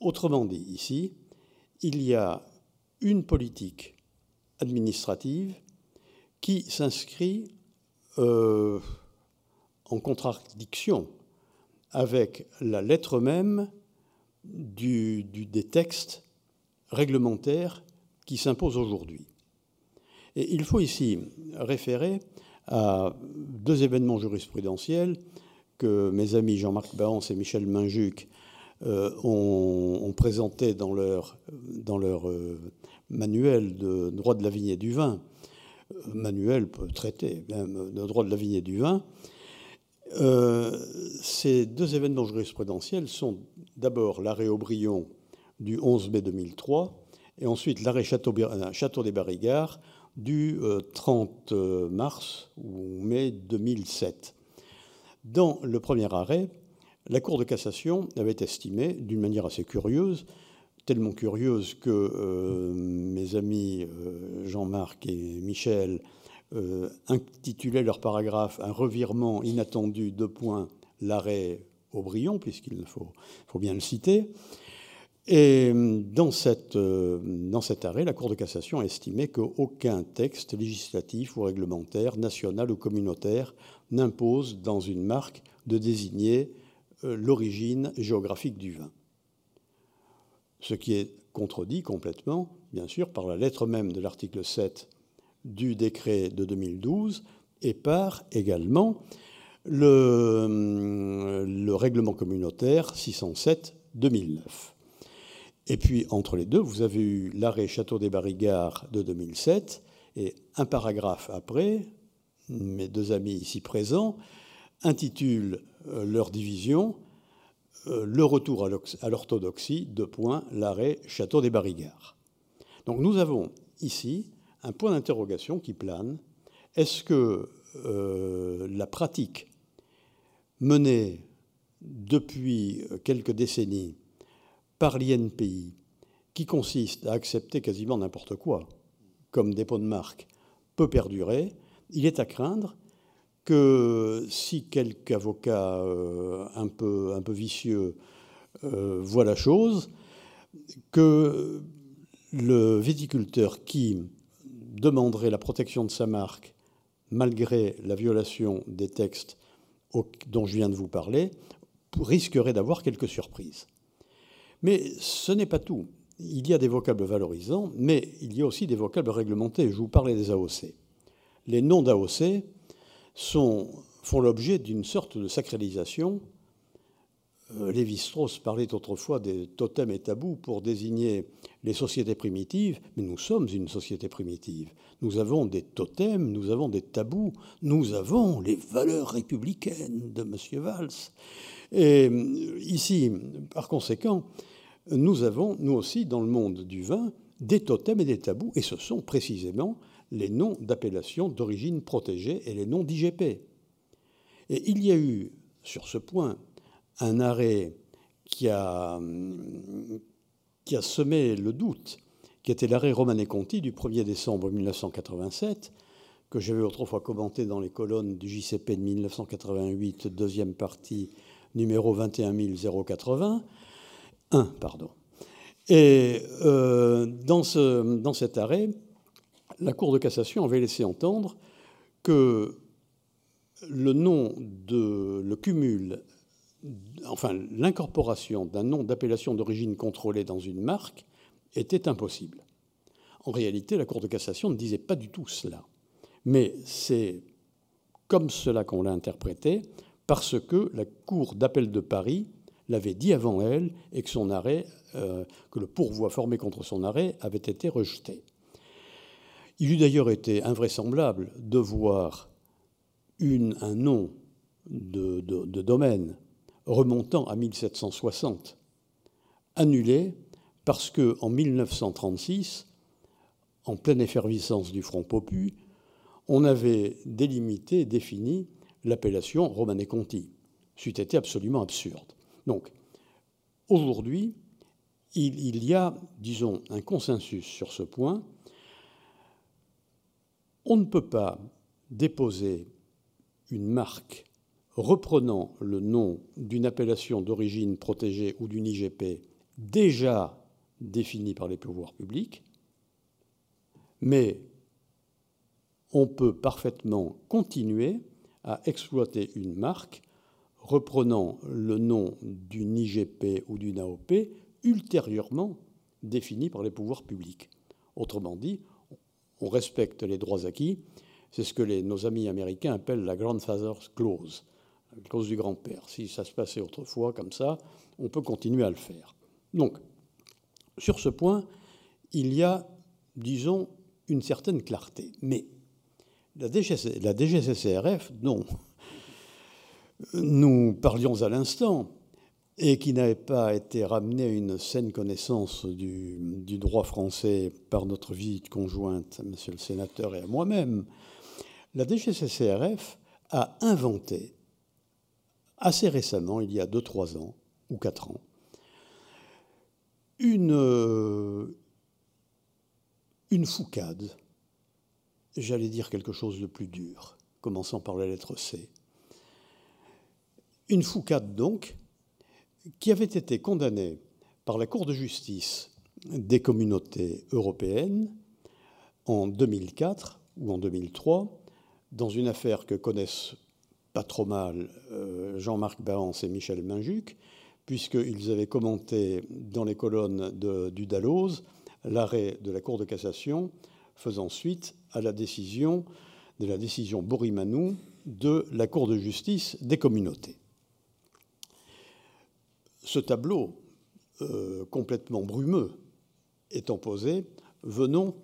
Autrement dit, ici, il y a une politique administrative qui s'inscrit euh, en contradiction avec la lettre même des textes réglementaires qui s'imposent aujourd'hui. Et il faut ici référer à deux événements jurisprudentiels que mes amis Jean-Marc Baance et Michel Minjuc euh, ont, présenté dans leur, dans leur euh, manuel de droit de la vigne et du vin, manuel peut traiter, même le droit de la vigne et du vin. Euh, ces deux événements jurisprudentiels sont d'abord l'arrêt Aubryon du 11 mai 2003 et ensuite l'arrêt Château, Château, des Barrigards du 30 mars ou mai 2007. Dans le premier arrêt, la Cour de cassation avait estimé, d'une manière assez curieuse, tellement curieuse que euh, mes amis euh, Jean-Marc et Michel euh, intitulaient leur paragraphe Un revirement inattendu, de points, l'arrêt Aubryon, puisqu'il faut, bien le citer. Et dans, cette, dans cet arrêt, la Cour de cassation a estimé qu'aucun texte législatif ou réglementaire, national ou communautaire, n'impose dans une marque de désigner l'origine géographique du vin ce qui est contredit complètement, bien sûr, par la lettre même de l'article 7 du décret de 2012 et par également le, le règlement communautaire 607-2009. Et puis, entre les deux, vous avez eu l'arrêt Château des Barrigards de 2007, et un paragraphe après, mes deux amis ici présents intitulent euh, leur division euh, le retour à l'orthodoxie, de point, l'arrêt Château des Barrigards. Donc nous avons ici un point d'interrogation qui plane. Est-ce que euh, la pratique menée depuis quelques décennies par l'INPI, qui consiste à accepter quasiment n'importe quoi comme dépôt de marque, peut perdurer, il est à craindre que si quelque avocat euh, un, peu, vicieux euh, voit la chose, que le viticulteur qui demanderait la protection de sa marque malgré la violation des textes dont je viens de vous parler, risquerait d'avoir quelques surprises. Mais ce n'est pas tout. Il y a des vocables valorisants, mais il y a aussi des vocables réglementés. Je vous parlais des AOC. Les noms d'AOC, font l'objet d'une sorte de sacralisation. Euh, Lévi-Strauss parlait autrefois des totems et tabous pour désigner les sociétés primitives, mais nous sommes une société primitive. Nous avons des totems, nous avons des tabous, nous avons les valeurs républicaines de M. Valls. Et euh, ici, par conséquent, nous avons, nous aussi, dans le monde du vin, des totems et des tabous, et ce sont précisément les noms d'appellation d'origine protégée et les noms d'IGP. Et il y a eu, sur ce point, un arrêt qui a, qui a semé le doute, qui était l'arrêt Romané Conti du 1er décembre 1987, que j'avais autrefois commenté dans les colonnes du JCP de 1988, deuxième partie, numéro 21080. 1, pardon. Et euh, dans, ce, dans cet arrêt, la Cour de cassation avait laissé entendre que le nom de le cumul, enfin l'incorporation d'un nom d'appellation d'origine contrôlée dans une marque était impossible. En réalité, la Cour de cassation ne disait pas du tout cela. Mais c'est comme cela qu'on l'a interprété, parce que la Cour d'appel de Paris l'avait dit avant elle et que son arrêt, euh, que le pourvoi formé contre son arrêt avait été rejeté. Il eût d'ailleurs été invraisemblable de voir un nom de, domaine remontant à 1760 annulé parce qu'en 1936, en pleine effervescence du Front Popu, on avait délimité, défini l'appellation Romanée Conti. C'eût été absolument absurde. Donc, aujourd'hui, il y a, disons, un consensus sur ce point on ne peut pas déposer une marque reprenant le nom d'une appellation d'origine protégée ou d'une IGP déjà définie par les pouvoirs publics, mais on peut parfaitement continuer à exploiter une marque reprenant le nom d'une IGP ou d'une AOP ultérieurement définie par les pouvoirs publics. Autrement dit, on respecte les droits acquis. C'est ce que nos amis américains appellent la grandfather's clause, la clause du grand-père. Si ça se passait autrefois comme ça, on peut continuer à le faire. Donc, sur ce point, il y a, disons, une certaine clarté. Mais La, DGCCRF, non. Nous parlions à l'instant, et qui n'avait pas été ramené à une saine connaissance du, droit français par notre visite conjointe, monsieur le sénateur et à moi-même, la DGCCRF a inventé assez récemment, il y a 2-3 ans ou 4 ans, une, euh, une foucade, j'allais dire quelque chose de plus dur, commençant par la lettre C. Une foucade donc, qui avait été condamnée par la Cour de justice des communautés européennes en 2004 ou en 2003, dans une affaire que connaissent pas trop mal euh, Jean-Marc Barance et Michel Minjuc, puisqu'ils avaient commenté dans les colonnes du Dalloz l'arrêt de la Cour de cassation faisant suite à la décision de la décision Borimanou de la Cour de justice des communautés. Ce tableau euh, complètement brumeux étant posé, venons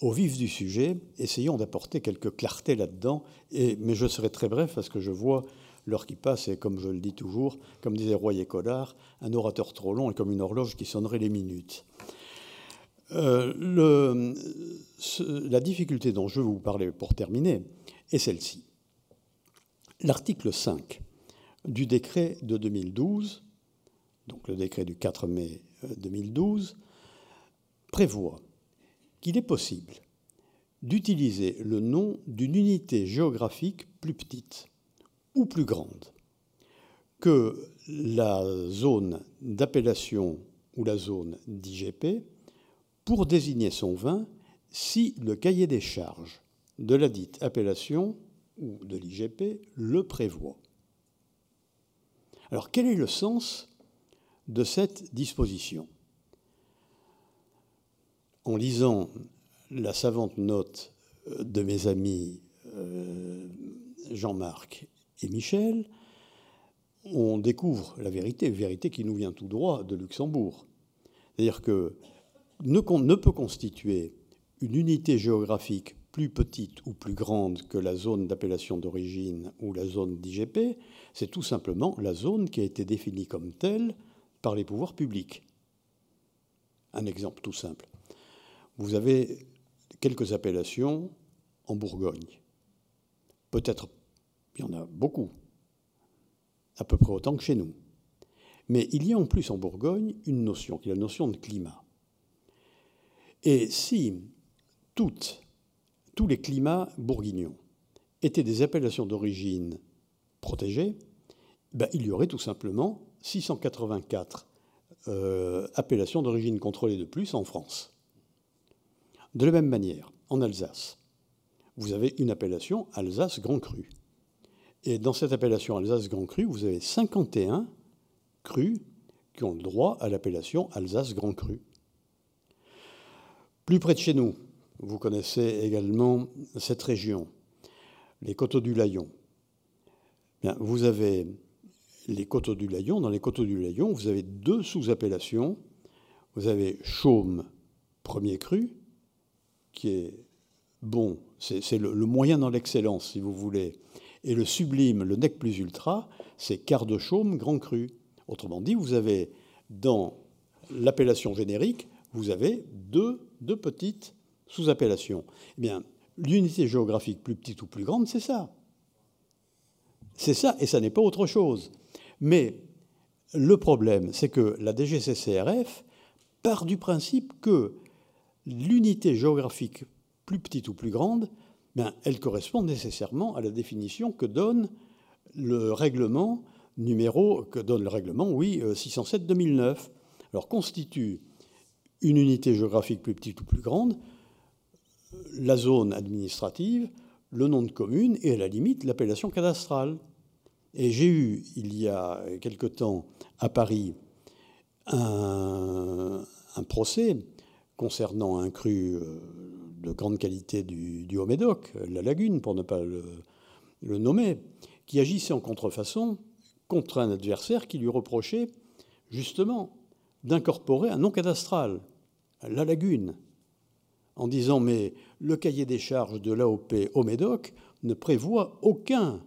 au vif du sujet, essayons d'apporter quelques clartés là-dedans, mais je serai très bref parce que je vois l'heure qui passe et comme je le dis toujours, comme disait Royer Collard, un orateur trop long est comme une horloge qui sonnerait les minutes. Euh, la difficulté dont je veux vous parler pour terminer est celle-ci. L'article 5 du décret de 2012, donc le décret du 4 mai 2012, euh, prévoit qu'il est possible d'utiliser le nom d'une unité géographique plus petite ou plus grande que la zone d'appellation ou la zone d'IGP pour désigner son vin si le cahier des charges de la dite appellation ou de l'IGP le prévoit. Alors quel est le sens de cette disposition? En lisant la savante note de mes amis euh, Jean-Marc et Michel, on découvre la vérité, vérité qui nous vient tout droit de Luxembourg. C'est-à-dire que ne peut constituer une unité géographique plus petite ou plus grande que la zone d'appellation d'origine ou la zone d'IGP, c'est tout simplement la zone qui a été définie comme telle par les pouvoirs publics. Un exemple tout simple. Vous avez quelques appellations en Bourgogne. Peut-être il y en a beaucoup, à peu près autant que chez nous. Mais il y a en plus en Bourgogne une notion, qui est la notion de climat. Et si tous les climats bourguignons étaient des appellations d'origine protégées, ben, il y aurait tout simplement 684 euh, appellations d'origine contrôlée de plus en France. De la même manière, en Alsace, vous avez une appellation Alsace Grand Cru. Et dans cette appellation Alsace Grand Cru, vous avez 51 crus qui ont le droit à l'appellation Alsace Grand Cru. Plus près de chez nous, vous connaissez également cette région, les coteaux du Layon. Vous avez les coteaux du Layon. Dans les coteaux du Layon, vous avez deux sous-appellations. Vous avez Chaume, premier cru, qui est bon, c'est le, moyen dans l'excellence, si vous voulez, et le sublime, le nec plus ultra, c'est quart de chaume, grand cru. Autrement dit, vous avez dans l'appellation générique, vous avez deux, deux petites sous-appellations. Eh bien, l'unité géographique plus petite ou plus grande, c'est ça. C'est ça, et ça n'est pas autre chose. Mais le problème, c'est que la DGCCRF part du principe que l'unité géographique plus petite ou plus grande ben, elle correspond nécessairement à la définition que donne le règlement numéro, que donne le règlement, oui, 607-2009. Euh, Alors constitue une unité géographique plus petite ou plus grande, la zone administrative, le nom de commune et à la limite l'appellation cadastrale. Et j'ai eu, il y a quelque temps, à Paris, un, un procès concernant un cru euh, de grande qualité du, Haut-Médoc, la lagune pour ne pas le, nommer, qui agissait en contrefaçon contre un adversaire qui lui reprochait justement d'incorporer un nom cadastral, la lagune. en disant mais le cahier des charges de l'AOP au Médoc ne prévoit aucun,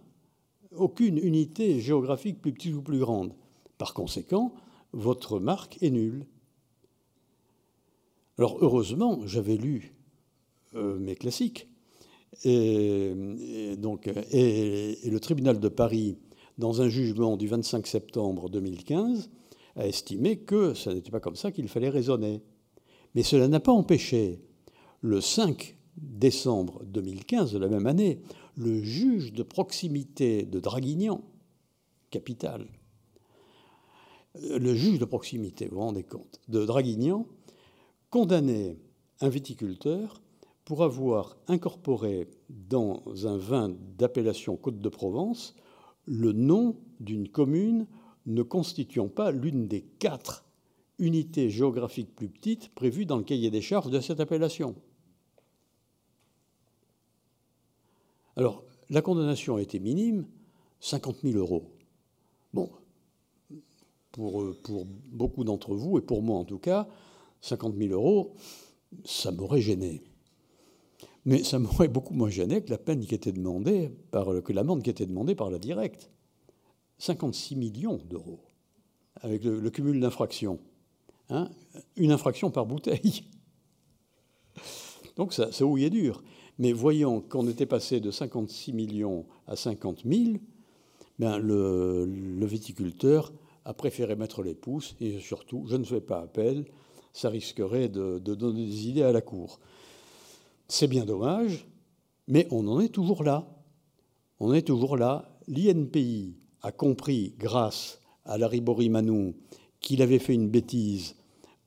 aucune unité géographique plus petite ou plus grande. Par conséquent, votre marque est nulle. Alors heureusement, j'avais lu euh, mes classiques. Et, le tribunal de Paris, dans un jugement du 25 septembre 2015, a estimé que ce n'était pas comme ça qu'il fallait raisonner. Mais cela n'a pas empêché, le 5 décembre 2015 de la même année, le juge de proximité de Draguignan, capitale, le juge de proximité, vous vous rendez compte, de Draguignan, condamnait un viticulteur pour avoir incorporé dans un vin d'appellation Côte de Provence le nom d'une commune ne constituant pas l'une des quatre unités géographiques plus petites prévues dans le cahier des charges de cette appellation. Alors, la condamnation a été minime, 50 000 euros. Bon, pour, pour beaucoup d'entre vous, et pour moi en tout cas, 50 000 euros, ça m'aurait gêné. Mais ça m'aurait beaucoup moins gêné que la peine qui était demandée par, que l'amende qui était demandée par la directe. 56 millions d'euros, avec le, cumul d'infractions. Hein, une infraction par bouteille. Donc ça, ça est dur. Mais voyant qu'on était passé de 56 millions à 50 000, ben le, le, viticulteur a préféré mettre les pouces et surtout, je ne fais pas appel, ça risquerait de, donner des idées à la Cour. C'est bien dommage, mais on en est toujours là. On est toujours là. L'INPI a compris, grâce à Larry Manou, qu'il avait fait une bêtise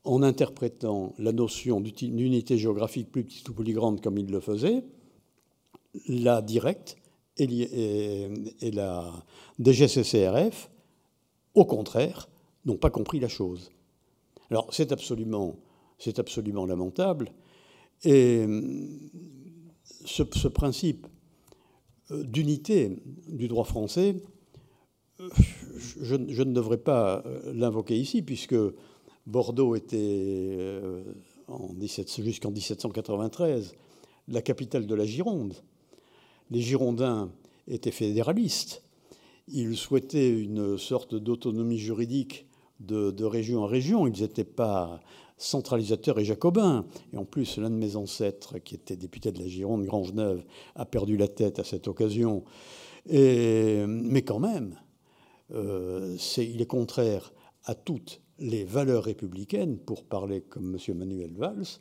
en interprétant la notion d'unité géographique plus petite ou plus grande comme il le faisait. La directe et, la DGCCRF, au contraire, n'ont pas compris la chose. Alors c'est absolument, lamentable. Et ce, principe euh, d'unité du droit français, euh, je, ne devrais pas euh, l'invoquer ici, puisque Bordeaux était jusqu'en 1793 la capitale de la Gironde. Les Girondins étaient fédéralistes. Ils souhaitaient une sorte d'autonomie juridique de, région en région. Ils n'étaient pas centralisateur et jacobin. Et en plus, l'un de mes ancêtres, qui était député de la Gironde, Grangeneuve, a perdu la tête à cette occasion. mais quand même, euh, il est contraire à toutes les valeurs républicaines, pour parler comme M. Manuel Valls,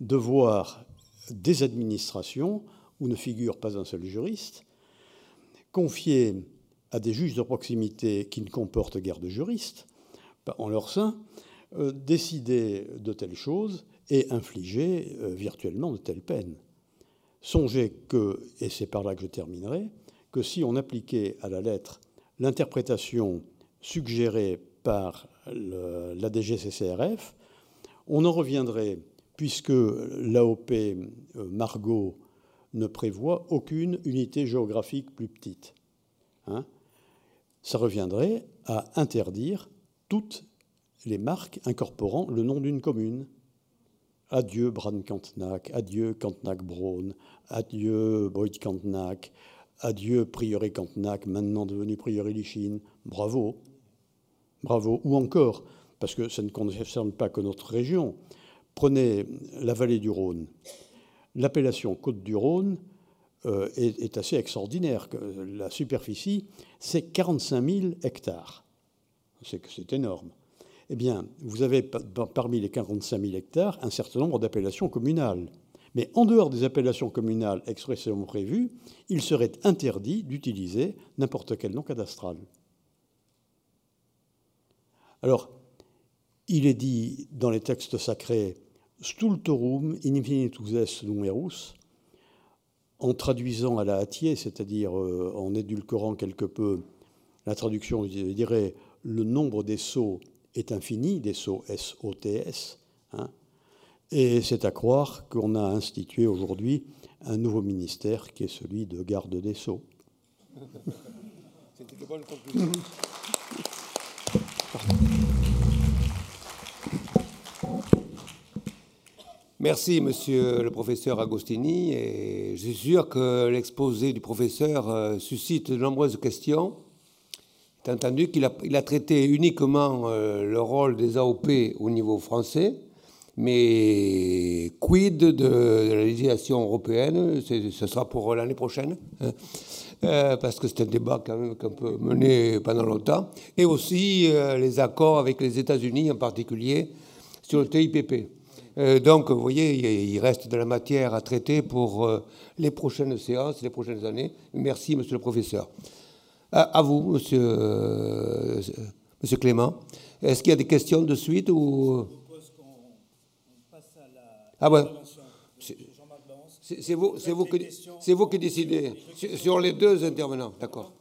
de voir des administrations où ne figure pas un seul juriste, confiées à des juges de proximité qui ne comportent guère de juristes en leur sein, euh, décider de telles choses et infliger euh, virtuellement de telles peines. Songez que, et c'est par là que je terminerai, que si on appliquait à la lettre l'interprétation suggérée par la DGCCRF, on en reviendrait, puisque l'AOP euh, Margot ne prévoit aucune unité géographique plus petite. Hein, ça reviendrait à interdire toute les marques incorporant le nom d'une commune. Adieu Bran-Cantenac, adieu Cantenac-Braun, adieu Boyd-Cantenac, adieu Prieuré-Cantenac, maintenant devenu Prieuré-Lichine. Bravo. Bravo. Ou encore, parce que ça ne concerne pas que notre région, prenez la vallée du Rhône. L'appellation Côte du Rhône euh, est, est, assez extraordinaire. La superficie, c'est 45 000 hectares. C'est énorme eh bien, vous avez parmi les 45 000 hectares un certain nombre d'appellations communales. Mais en dehors des appellations communales expressément prévues, il serait interdit d'utiliser n'importe quel nom cadastral. Alors, il est dit dans les textes sacrés Stultorum infinitus est numerus, en traduisant à la hâtier, c'est-à-dire euh, en édulcorant quelque peu la traduction, je dirais le nombre des sceaux est infini, des sceaux SOTS. Hein, et c'est à croire qu'on a institué aujourd'hui un nouveau ministère qui est celui de garde des sceaux. C'était. Merci, monsieur le professeur Agostini. Et je suis sûr que l'exposé du professeur euh, suscite de nombreuses questions. Étant entendu qu'il a, il a, traité uniquement euh, le rôle des AOP au niveau français, mais quid de, la législation européenne Ce sera pour l'année prochaine, hein, euh, parce que c'est un débat quand même qu'on peut mener pendant longtemps. Et aussi euh, les accords avec les États-Unis en particulier sur le TIPP. Donc, vous voyez, il reste de la matière à traiter pour les prochaines séances, les prochaines années. Merci, monsieur le professeur. À, vous, monsieur, monsieur Clément. Est-ce qu'il y a des questions de suite ou... Ah ouais. C'est vous, qui, vous qui décidez sur les deux intervenants. D'accord.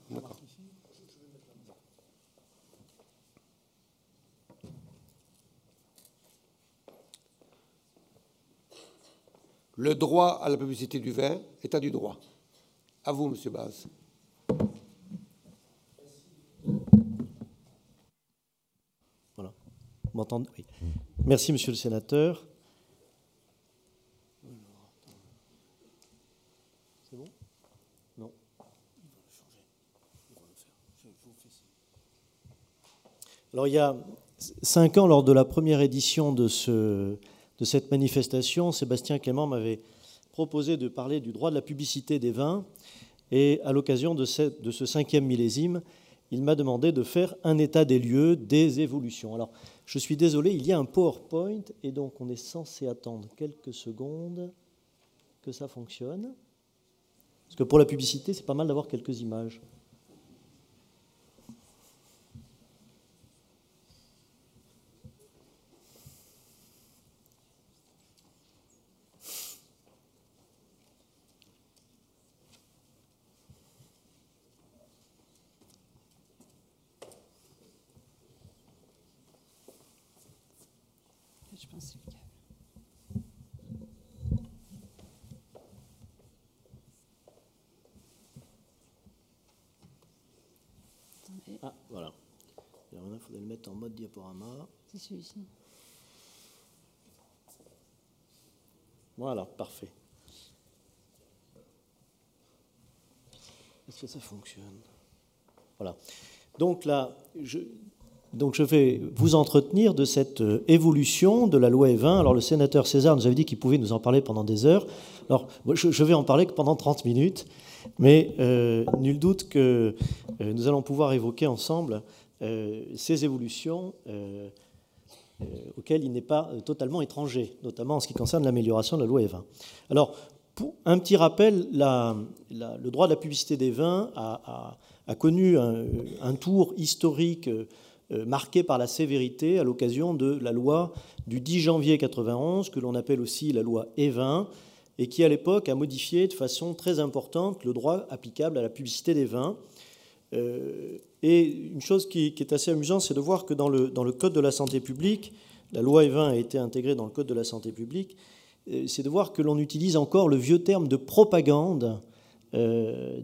Le droit à la publicité du vin, état du droit. À vous, Monsieur Baz. Voilà. Merci, Monsieur le Sénateur. Alors il y a cinq ans, lors de la première édition de, ce, de cette manifestation, Sébastien Clément m'avait proposé de parler du droit de la publicité des vins. Et à l'occasion de ce cinquième millésime, il m'a demandé de faire un état des lieux des évolutions. Alors, je suis désolé, il y a un PowerPoint et donc on est censé attendre quelques secondes que ça fonctionne. Parce que pour la publicité, c'est pas mal d'avoir quelques images. Ah, voilà. il faudrait le mettre en mode diaporama. C'est celui-ci. Voilà, parfait. Est-ce que ça fonctionne? Voilà. Donc là, je, donc je vais vous entretenir de cette euh, évolution de la loi E20. Alors le sénateur César nous avait dit qu'il pouvait nous en parler pendant des heures. Alors je vais en parler que pendant 30 minutes. Mais euh, nul doute que euh, nous allons pouvoir évoquer ensemble ces évolutions auxquelles il n'est pas totalement étranger, notamment en ce qui concerne l'amélioration de la loi E20. Alors, un petit rappel, le droit de la publicité des vins a, connu un, tour historique marqué par la sévérité à l'occasion de la loi du 10 janvier 91, que l'on appelle aussi la loi E20, et qui, à l'époque, a modifié de façon très importante le droit applicable à la publicité des vins. Euh, et une chose qui, est assez amusante, c'est de voir que dans le, dans le Code de la santé publique, la loi E20 a été intégrée dans le Code de la santé publique, euh, c'est de voir que l'on utilise encore le vieux terme de propagande euh,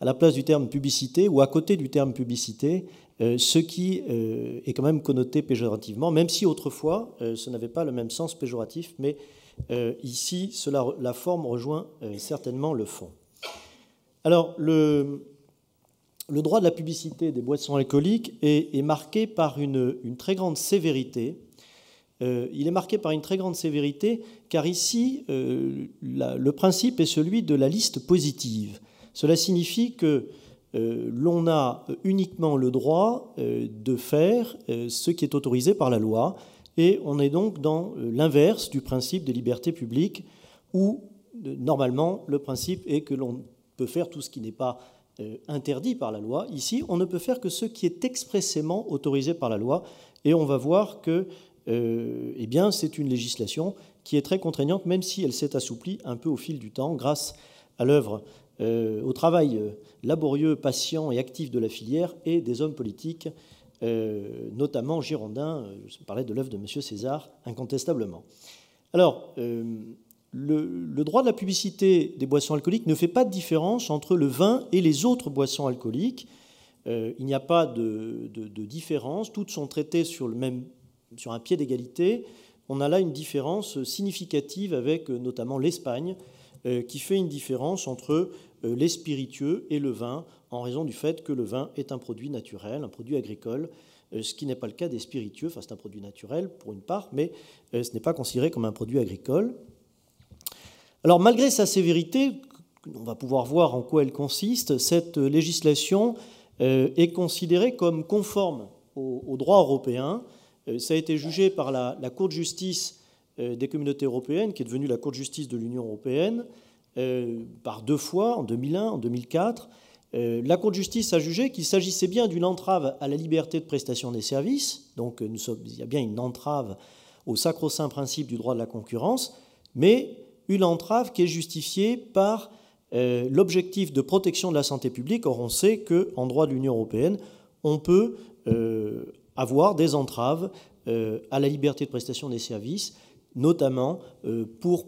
à la place du terme publicité ou à côté du terme publicité, ce qui est quand même connoté péjorativement, même si autrefois ce n'avait pas le même sens péjoratif, mais ici, cela, la forme rejoint certainement le fond. Alors, le, le, droit de la publicité des boissons alcooliques est, marqué par une, très grande sévérité. Euh, il est marqué par une très grande sévérité car ici, le principe est celui de la liste positive. Cela signifie que l'on a uniquement le droit de faire ce qui est autorisé par la loi et on est donc dans euh, l'inverse du principe des libertés publiques, où euh, normalement le principe est que l'on peut faire tout ce qui n'est pas euh, interdit par la loi. Ici, on ne peut faire que ce qui est expressément autorisé par la loi, et on va voir que eh bien, c'est une législation qui est très contraignante, même si elle s'est assouplie un peu au fil du temps grâce à l'œuvre, au travail laborieux, patient et actif de la filière et des hommes politiques euh, notamment girondin. Euh, je parlais de l'œuvre de M. César, incontestablement. Alors, euh, le, droit de la publicité des boissons alcooliques ne fait pas de différence entre le vin et les autres boissons alcooliques. il n'y a pas de, différence, toutes sont traitées sur, un pied d'égalité. on a là une différence significative avec notamment l'Espagne, qui fait une différence entre les spiritueux et le vin, en raison du fait que le vin est un produit naturel, un produit agricole, ce qui n'est pas le cas des spiritueux. Enfin, c'est un produit naturel pour une part, mais ce n'est pas considéré comme un produit agricole. Alors, malgré sa sévérité, on va pouvoir voir en quoi elle consiste, cette législation est considérée comme conforme au, droit européen. Ça a été jugé par la, Cour de justice des communautés européennes, qui est devenue la Cour de justice de l'Union européenne, par deux fois, en 2001, en 2004. Euh, la Cour de justice a jugé qu'il s'agissait bien d'une entrave à la liberté de prestation des services, donc euh, il y a bien une entrave au sacro-saint principe du droit de la concurrence, mais une entrave qui est justifiée par euh, l'objectif de protection de la santé publique. Or, on sait qu'en droit de l'Union européenne, on peut avoir des entraves à la liberté de prestation des services, notamment pour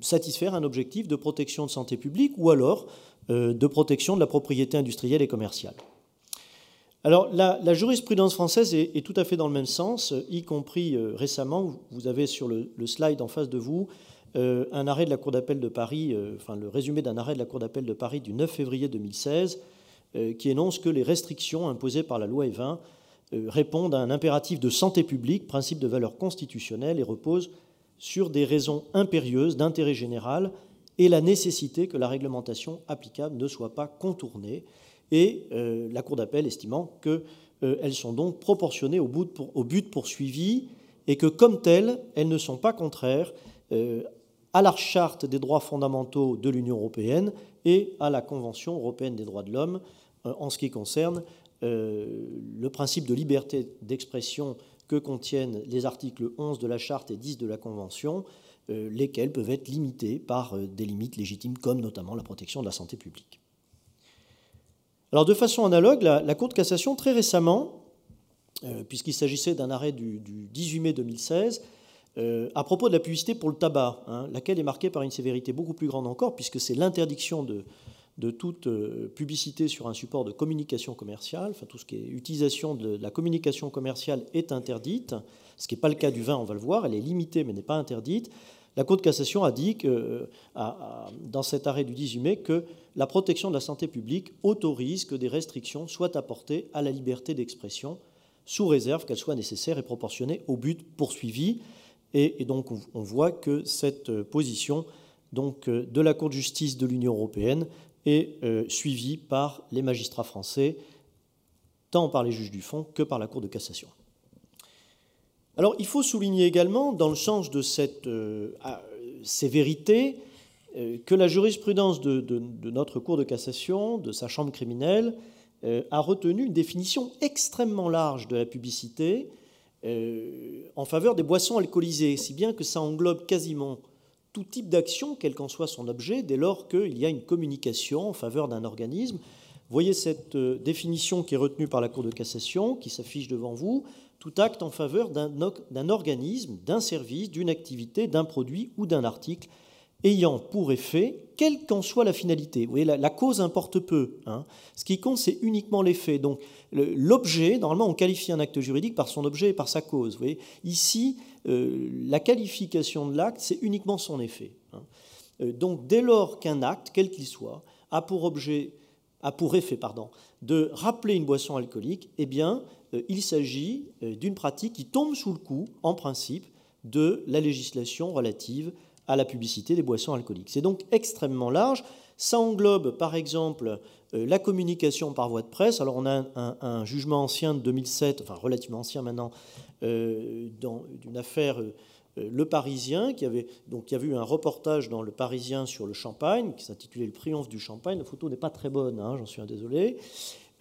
satisfaire un objectif de protection de santé publique ou alors euh, de protection de la propriété industrielle et commerciale. Alors la, jurisprudence française est, tout à fait dans le même sens, y compris euh, récemment, vous avez sur le, slide en face de vous euh, un arrêt de la Cour d'appel de Paris, enfin le résumé d'un arrêt de la Cour d'appel de Paris du 9 février 2016, qui énonce que les restrictions imposées par la loi Evin répondent à un impératif de santé publique, principe de valeur constitutionnelle, et reposent sur des raisons impérieuses d'intérêt général et la nécessité que la réglementation applicable ne soit pas contournée, et euh, la Cour d'appel estimant qu'elles euh, sont donc proportionnées au, but poursuivi et que comme telles, elles ne sont pas contraires euh, à la charte des droits fondamentaux de l'Union européenne et à la Convention européenne des droits de l'homme en ce qui concerne le principe de liberté d'expression que contiennent les articles 11 de la charte et 10 de la Convention, euh, lesquels peuvent être limités par euh, des limites légitimes, comme notamment la protection de la santé publique. Alors, de façon analogue, la, Cour de cassation, très récemment, euh, puisqu'il s'agissait d'un arrêt du, 18 mai 2016, à propos de la publicité pour le tabac, hein, laquelle est marquée par une sévérité beaucoup plus grande encore, puisque c'est l'interdiction de, toute publicité sur un support de communication commerciale, enfin tout ce qui est utilisation de la communication commerciale est interdite, ce qui n'est pas le cas du vin, on va le voir, elle est limitée mais n'est pas interdite. La Cour de cassation a dit, que, euh, dans cet arrêt du 18 mai, que la protection de la santé publique autorise que des restrictions soient apportées à la liberté d'expression, sous réserve qu'elles soient nécessaires et proportionnées au but poursuivi. Et, donc on voit que cette position donc, euh, de la Cour de justice de l'Union européenne est euh, suivie par les magistrats français, tant par les juges du fond que par la Cour de cassation. Alors il faut souligner également, dans le sens de cette euh, sévérité, euh, que la jurisprudence de, notre Cour de cassation, de sa chambre criminelle, euh, a retenu une définition extrêmement large de la publicité en faveur des boissons alcoolisées, si bien que ça englobe quasiment tout type d'action, quel qu'en soit son objet, dès lors qu'il y a une communication en faveur d'un organisme. Voyez cette définition qui est retenue par la Cour de cassation, qui s'affiche devant vous tout acte en faveur d'un organisme, d'un service, d'une activité, d'un produit ou d'un article ayant pour effet, quelle qu'en soit la finalité. Vous voyez, la, cause importe peu. Hein. Ce qui compte, c'est uniquement l'effet. Donc, l'objet, normalement, on qualifie un acte juridique par son objet et par sa cause. Vous voyez. Ici, euh, la qualification de l'acte, c'est uniquement son effet. Hein. Euh, donc, dès lors qu'un acte, quel qu'il soit, a pour objet, a pour effet, pardon, de rappeler une boisson alcoolique, eh bien, euh, il s'agit d'une pratique qui tombe sous le coup, en principe, de la législation relative à la publicité des boissons alcooliques. C'est donc extrêmement large. Ça englobe, par exemple, euh, la communication par voie de presse. Alors, on a un, jugement ancien de 2007, enfin relativement ancien maintenant, d'une affaire Le Parisien, qui avait donc eu un reportage dans Le Parisien sur le champagne, qui s'intitulait Le triomphe du champagne. La photo n'est pas très bonne, hein, j'en suis désolé.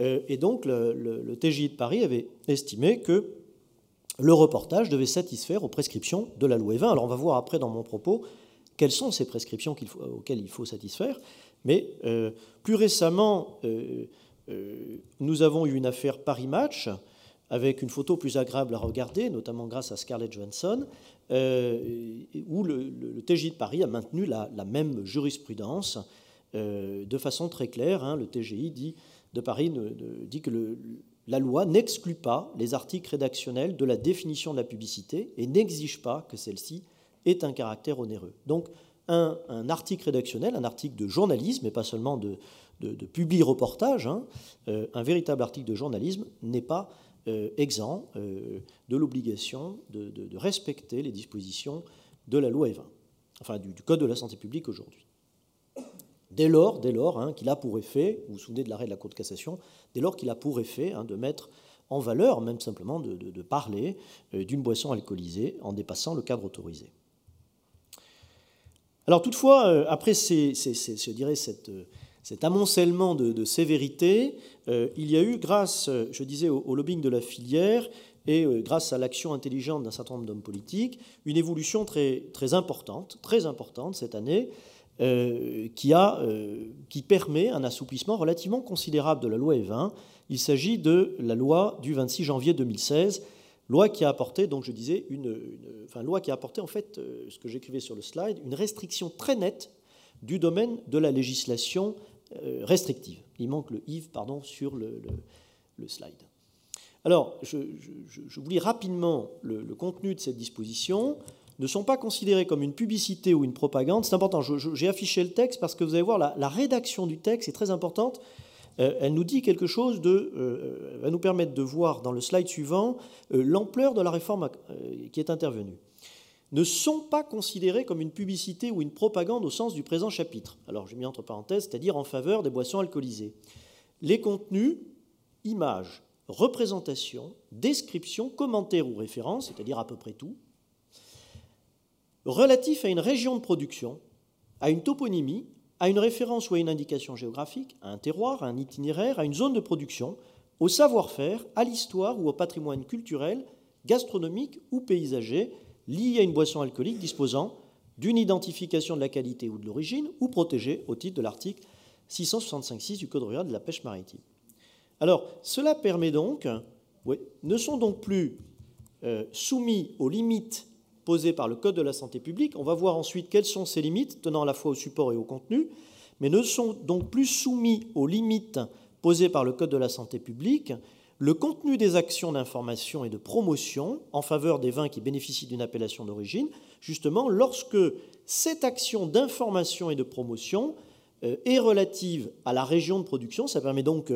Euh, et donc le, TGI de Paris avait estimé que le reportage devait satisfaire aux prescriptions de la loi 20. Alors on va voir après dans mon propos quelles sont ces prescriptions auxquelles il faut satisfaire. Mais euh, plus récemment, euh, nous avons eu une affaire Paris Match avec une photo plus agréable à regarder, notamment grâce à Scarlett Johansson, où le, TGI de Paris a maintenu la, même jurisprudence de façon très claire. Hein. le TGI dit de Paris dit que la loi n'exclut pas les articles rédactionnels de la définition de la publicité et n'exige pas que celle-ci ait un caractère onéreux. Donc, un, article rédactionnel, un article de journalisme, et pas seulement de, de, publi-reportage, hein, euh, un véritable article de journalisme n'est pas euh, exempt euh, de l'obligation de, respecter les dispositions de la loi Evin, enfin du, Code de la santé publique aujourd'hui. Dès lors, dès lors hein, qu'il a pour effet, vous vous souvenez de l'arrêt de la Cour de cassation, dès lors qu'il a pour effet hein, de mettre en valeur, même simplement de, parler d'une boisson alcoolisée en dépassant le cadre autorisé. Alors toutefois, après je dirais cette, cet amoncellement de, sévérité, euh, il y a eu, grâce, je disais, au, lobbying de la filière et euh, grâce à l'action intelligente d'un certain nombre d'hommes politiques, une évolution très, importante, cette année, euh, qui, qui permet un assouplissement relativement considérable de la loi E20. Il s'agit de la loi du 26 janvier 2016, loi qui a apporté, donc je disais, une, enfin, loi qui a apporté en fait, ce que j'écrivais sur le slide, une restriction très nette du domaine de la législation euh, restrictive. Il manque le if pardon, sur le, slide. Alors, je, vous lis rapidement le, contenu de cette disposition. Ne sont pas considérés comme une publicité ou une propagande. C'est important, j'ai affiché le texte parce que vous allez voir, la, rédaction du texte est très importante. Euh, elle nous dit quelque chose de. Euh, va nous permettre de voir dans le slide suivant l'ampleur de la réforme qui est intervenue ne sont pas considérés comme une publicité ou une propagande au sens du présent chapitre. Alors j'ai mis entre parenthèses, c'est-à-dire en faveur des boissons alcoolisées. Les contenus, images, représentations, descriptions, commentaires ou références, c'est-à-dire à peu près tout, relatifs à une région de production, à une toponymie, à une référence ou à une indication géographique, à un terroir, à un itinéraire, à une zone de production, au savoir-faire, à l'histoire ou au patrimoine culturel, gastronomique ou paysager, lié à une boisson alcoolique disposant d'une identification de la qualité ou de l'origine ou protégée au titre de l'article 665.6 du Code rural de la pêche maritime. Alors, cela permet donc, ne sont donc plus euh, soumis aux limites posées par le Code de la santé publique. On va voir ensuite quelles sont ces limites, tenant à la fois au support et au contenu, mais ne sont donc plus soumis aux limites posées par le Code de la santé publique le contenu des actions d'information et de promotion en faveur des vins qui bénéficient d'une appellation d'origine, justement lorsque cette action d'information et de promotion euh, est relative à la région de production. Ça permet donc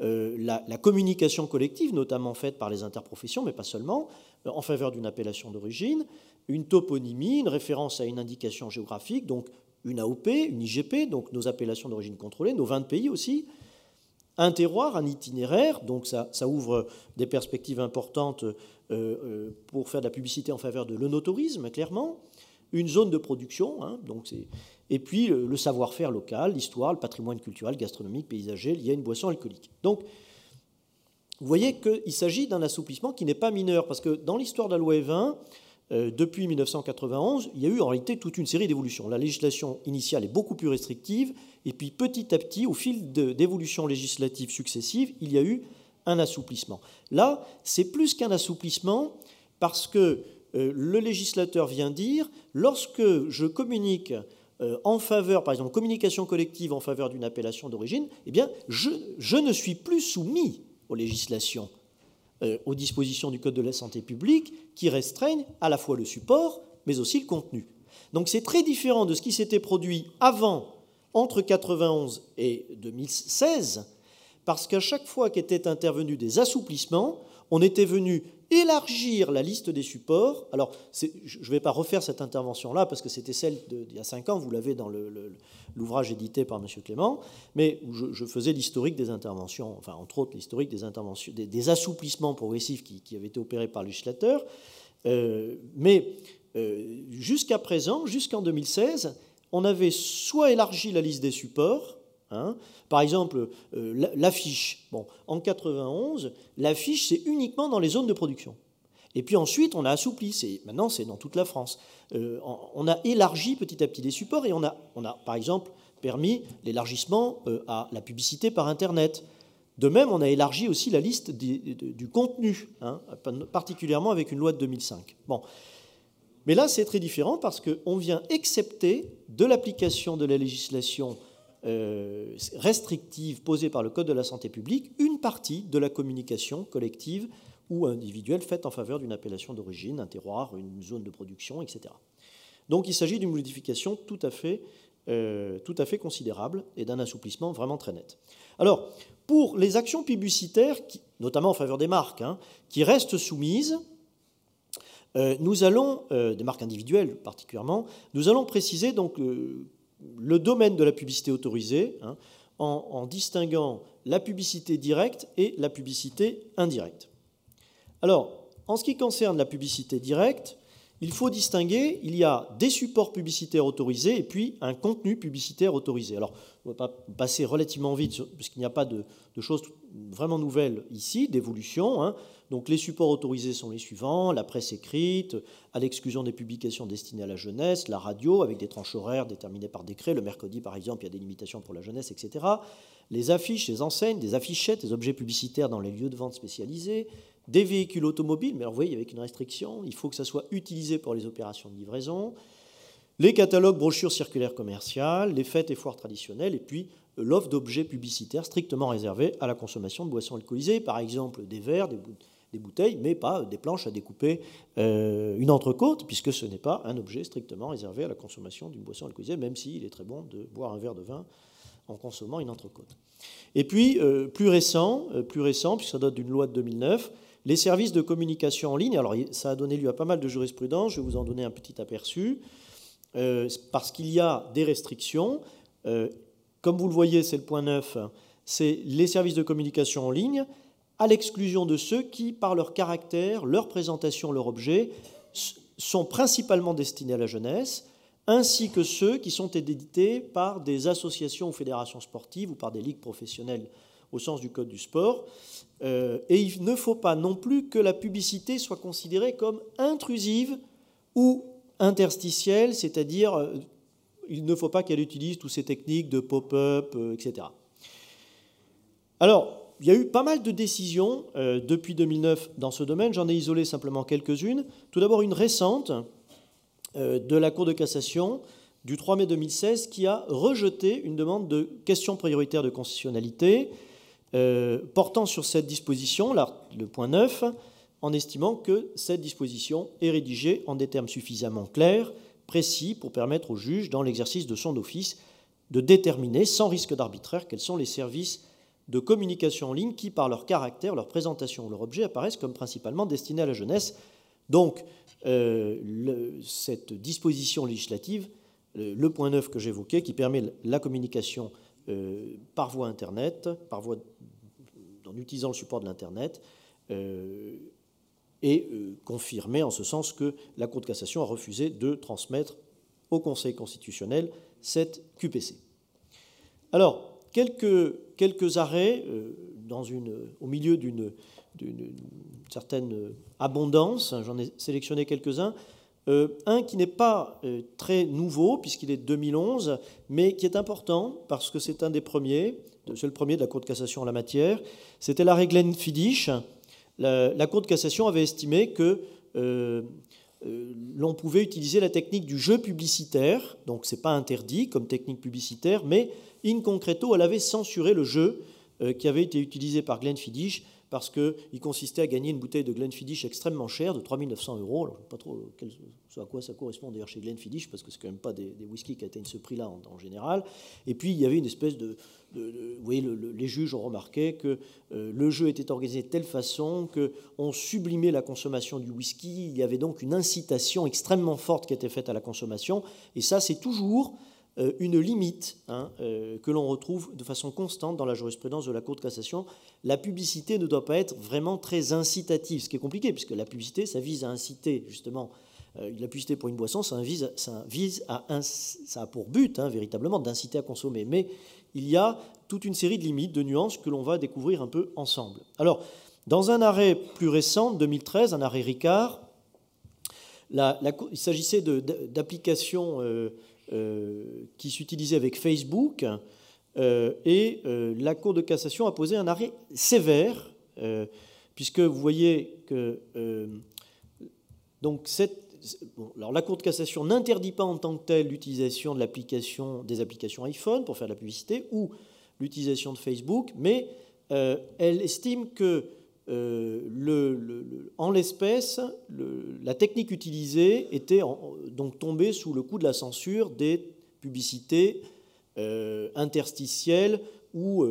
euh, la, communication collective, notamment faite par les interprofessions, mais pas seulement, euh, en faveur d'une appellation d'origine, une toponymie, une référence à une indication géographique, donc une AOP, une IGP, donc nos appellations d'origine contrôlée, nos vins de pays aussi, un terroir, un itinéraire, donc ça, ouvre des perspectives importantes euh, euh, pour faire de la publicité en faveur de l'onotourisme, clairement, une zone de production, hein, et puis le, savoir-faire local, l'histoire, le patrimoine culturel, gastronomique, paysager lié à une boisson alcoolique. Donc, vous voyez qu'il s'agit d'un assouplissement qui n'est pas mineur, parce que dans l'histoire de la loi E20, euh, depuis 1991, il y a eu en réalité toute une série d'évolutions. La législation initiale est beaucoup plus restrictive, et puis petit à petit, au fil d'évolutions législatives successives, il y a eu un assouplissement. Là, c'est plus qu'un assouplissement, parce que euh, le législateur vient dire, lorsque je communique euh, en faveur, par exemple, communication collective en faveur d'une appellation d'origine, eh je ne suis plus soumis aux législations euh, aux dispositions du Code de la santé publique qui restreignent à la fois le support, mais aussi le contenu. Donc c'est très différent de ce qui s'était produit avant, entre 91 et 2016, parce qu'à chaque fois qu'étaient intervenus des assouplissements, on était venu élargir la liste des supports. Alors, je ne vais pas refaire cette intervention-là parce que c'était celle d'il y a cinq ans, vous l'avez dans l'ouvrage édité par M. Clément, mais je, faisais l'historique des interventions, enfin, entre autres, l'historique des interventions, des, assouplissements progressifs qui, avaient été opérés par le législateur. Euh, mais euh, jusqu'à présent, jusqu'en 2016, on avait soit élargi la liste des supports, Hein. Par exemple, euh, l'affiche. Bon, en 91, l'affiche, c'est uniquement dans les zones de production. Et puis ensuite, on a assoupli. Maintenant, c'est dans toute la France. Euh, on a élargi petit à petit les supports et on a, on a par exemple, permis l'élargissement euh, à la publicité par Internet. De même, on a élargi aussi la liste du, contenu, hein, particulièrement avec une loi de 2005. Bon. Mais là, c'est très différent parce qu'on vient excepter de l'application de la législation restrictive posée par le Code de la santé publique une partie de la communication collective ou individuelle faite en faveur d'une appellation d'origine, un terroir, une zone de production, etc. Donc il s'agit d'une modification tout à fait, tout à fait considérable et d'un assouplissement vraiment très net. Alors, pour les actions publicitaires, notamment en faveur des marques, hein, qui restent soumises, euh, nous allons, euh, des marques individuelles particulièrement, nous allons préciser donc euh, le domaine de la publicité autorisée hein, en, distinguant la publicité directe et la publicité indirecte. Alors, en ce qui concerne la publicité directe, il faut distinguer, il y a des supports publicitaires autorisés et puis un contenu publicitaire autorisé. Alors, on va passer relativement vite, puisqu'il n'y a pas de, choses vraiment nouvelles ici, d'évolution. Hein. Donc, les supports autorisés sont les suivants la presse écrite, à l'exclusion des publications destinées à la jeunesse, la radio, avec des tranches horaires déterminées par décret. Le mercredi, par exemple, il y a des limitations pour la jeunesse, etc. Les affiches, les enseignes, des affichettes, des objets publicitaires dans les lieux de vente spécialisés, des véhicules automobiles, mais alors vous voyez, avec une restriction, il faut que ça soit utilisé pour les opérations de livraison, les catalogues, brochures circulaires commerciales, les fêtes et foires traditionnelles, et puis euh, l'offre d'objets publicitaires strictement réservés à la consommation de boissons alcoolisées, par exemple des verres, des bouteilles, mais pas des planches à découper euh, une entrecôte, puisque ce n'est pas un objet strictement réservé à la consommation d'une boisson alcoolisée, même s'il est très bon de boire un verre de vin en consommant une entrecôte. Et puis, euh, plus récent, plus récent, puisque ça date d'une loi de 2009, les services de communication en ligne, alors ça a donné lieu à pas mal de jurisprudence, je vais vous en donner un petit aperçu, euh, parce qu'il y a des restrictions. Euh, comme vous le voyez, c'est le point 9, c'est les services de communication en ligne, à l'exclusion de ceux qui, par leur caractère, leur présentation, leur objet, sont principalement destinés à la jeunesse, ainsi que ceux qui sont édités par des associations ou fédérations sportives ou par des ligues professionnelles au sens du Code du sport. Euh, et il ne faut pas non plus que la publicité soit considérée comme intrusive ou interstitielle, c'est-à-dire euh, il ne faut pas qu'elle utilise toutes ces techniques de pop-up, euh, etc. Alors, il y a eu pas mal de décisions depuis 2009 dans ce domaine, j'en ai isolé simplement quelques-unes. Tout d'abord une récente de la Cour de cassation du 3 mai 2016 qui a rejeté une demande de question prioritaire de constitutionnalité euh, portant sur cette disposition, le point 9, en estimant que cette disposition est rédigée en des termes suffisamment clairs, précis, pour permettre au juge, dans l'exercice de son office, de déterminer, sans risque d'arbitraire, quels sont les services de communication en ligne qui, par leur caractère, leur présentation ou leur objet, apparaissent comme principalement destinés à la jeunesse. Donc, euh, cette disposition législative, le, point 9 que j'évoquais, qui permet la communication euh, par voie Internet, par voie en utilisant le support de l'Internet, euh, et euh, confirmé en ce sens que la Cour de cassation a refusé de transmettre au Conseil constitutionnel cette QPC. Alors, quelques, arrêts euh, au milieu d'une certaine abondance, j'en ai sélectionné quelques-uns. un qui n'est pas très nouveau, puisqu'il est de 2011, mais qui est important parce que c'est un des premiers, c'est le premier de la Cour de cassation en la matière. C'était l'arrêt Glenfiddich. La, la, Cour de cassation avait estimé que euh, euh, l'on pouvait utiliser la technique du jeu publicitaire, donc ce n'est pas interdit comme technique publicitaire, mais in concreto, elle avait censuré le jeu euh, qui avait été utilisé par Glenfiddich parce qu'il consistait à gagner une bouteille de Glenfiddich extrêmement chère, de 3900 euros. Je ne sais pas trop à quoi ça correspond d'ailleurs chez Glenfiddich, parce que c'est quand même pas des, whiskies qui atteignent ce prix-là en, général. Et puis, il y avait une espèce de... vous voyez, les juges ont remarqué que euh, le jeu était organisé de telle façon qu'on sublimait la consommation du whisky. Il y avait donc une incitation extrêmement forte qui était faite à la consommation. Et ça, c'est toujours euh, une limite hein, euh, que l'on retrouve de façon constante dans la jurisprudence de la Cour de cassation. La publicité ne doit pas être vraiment très incitative, ce qui est compliqué, puisque la publicité, ça vise à inciter justement. Euh, la publicité pour une boisson, ça vise, ça vise à, ça a pour but hein, véritablement d'inciter à consommer. Mais il y a toute une série de limites, de nuances que l'on va découvrir un peu ensemble. Alors, dans un arrêt plus récent, 2013, un arrêt Ricard, il s'agissait d'applications euh, qui s'utilisait avec Facebook. Euh, et euh, la Cour de cassation a posé un arrêt sévère, puisque vous voyez que donc cette, alors la Cour de cassation n'interdit pas en tant que telle l'utilisation de l'application, des applications iPhone pour faire de la publicité ou l'utilisation de Facebook, mais euh, elle estime que euh, en l'espèce, la technique utilisée était donc tombée sous le coup de la censure des publicités euh, interstitielles ou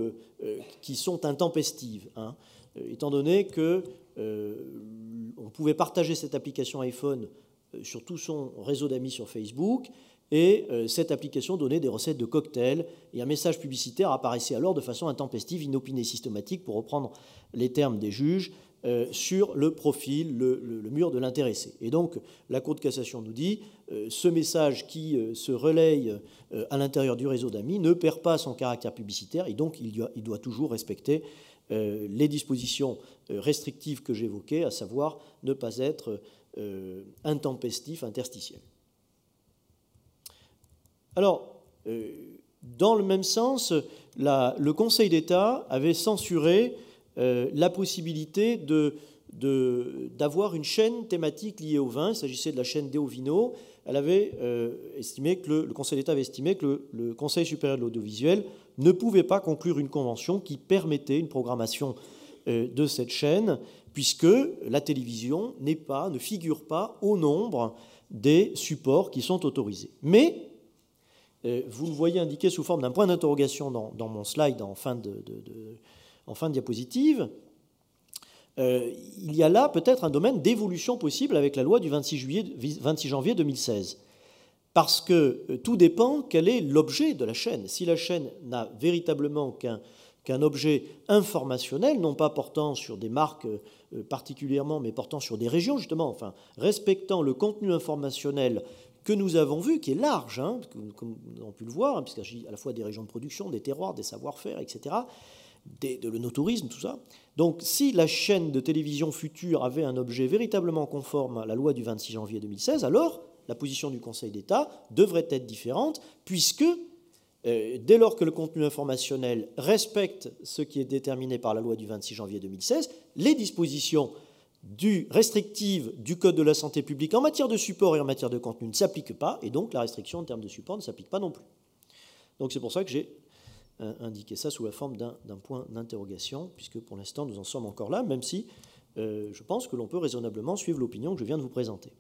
qui sont intempestives, hein. étant donné que on pouvait partager cette application iPhone sur tout son réseau d'amis sur Facebook et euh, cette application donnait des recettes de cocktails, et un message publicitaire apparaissait alors de façon intempestive, inopinée, systématique, pour reprendre les termes des juges, euh, sur le profil, le, mur de l'intéressé. Et donc, la Cour de cassation nous dit, euh, ce message qui se relaye à l'intérieur du réseau d'amis ne perd pas son caractère publicitaire, et donc il il doit toujours respecter les dispositions restrictives que j'évoquais, à savoir ne pas être intempestif, interstitiel. Alors, euh, dans le même sens, le Conseil d'État avait censuré euh, la possibilité d'avoir une chaîne thématique liée au vin. Il s'agissait de la chaîne Deovino. Elle avait euh, estimé que le, Conseil d'État avait estimé que le, Conseil supérieur de l'audiovisuel ne pouvait pas conclure une convention qui permettait une programmation de cette chaîne, puisque la télévision n'est pas, ne figure pas au nombre des supports qui sont autorisés. Mais vous le voyez indiqué sous forme d'un point d'interrogation dans, mon slide en fin de, diapositive. Euh, il y a là peut-être un domaine d'évolution possible avec la loi du 26, juillet, 26 janvier 2016. Parce que euh, tout dépend quel est l'objet de la chaîne. Si la chaîne n'a véritablement qu'un objet informationnel, non pas portant sur des marques particulièrement, mais portant sur des régions, justement, enfin, respectant le contenu informationnel que nous avons vu, qui est large, hein, comme nous avons pu le voir, hein, puisqu'il s'agit à la fois des régions de production, des terroirs, des savoir-faire, etc., de le notourisme, tout ça. Donc si la chaîne de télévision future avait un objet véritablement conforme à la loi du 26 janvier 2016, alors la position du Conseil d'État devrait être différente, puisque euh, dès lors que le contenu informationnel respecte ce qui est déterminé par la loi du 26 janvier 2016, les dispositions du restrictive du Code de la santé publique en matière de support et en matière de contenu ne s'applique pas, et donc la restriction en termes de support ne s'applique pas non plus. Donc c'est pour ça que j'ai euh, indiqué ça sous la forme d'un point d'interrogation, puisque pour l'instant nous en sommes encore là, même si euh, je pense que l'on peut raisonnablement suivre l'opinion que je viens de vous présenter.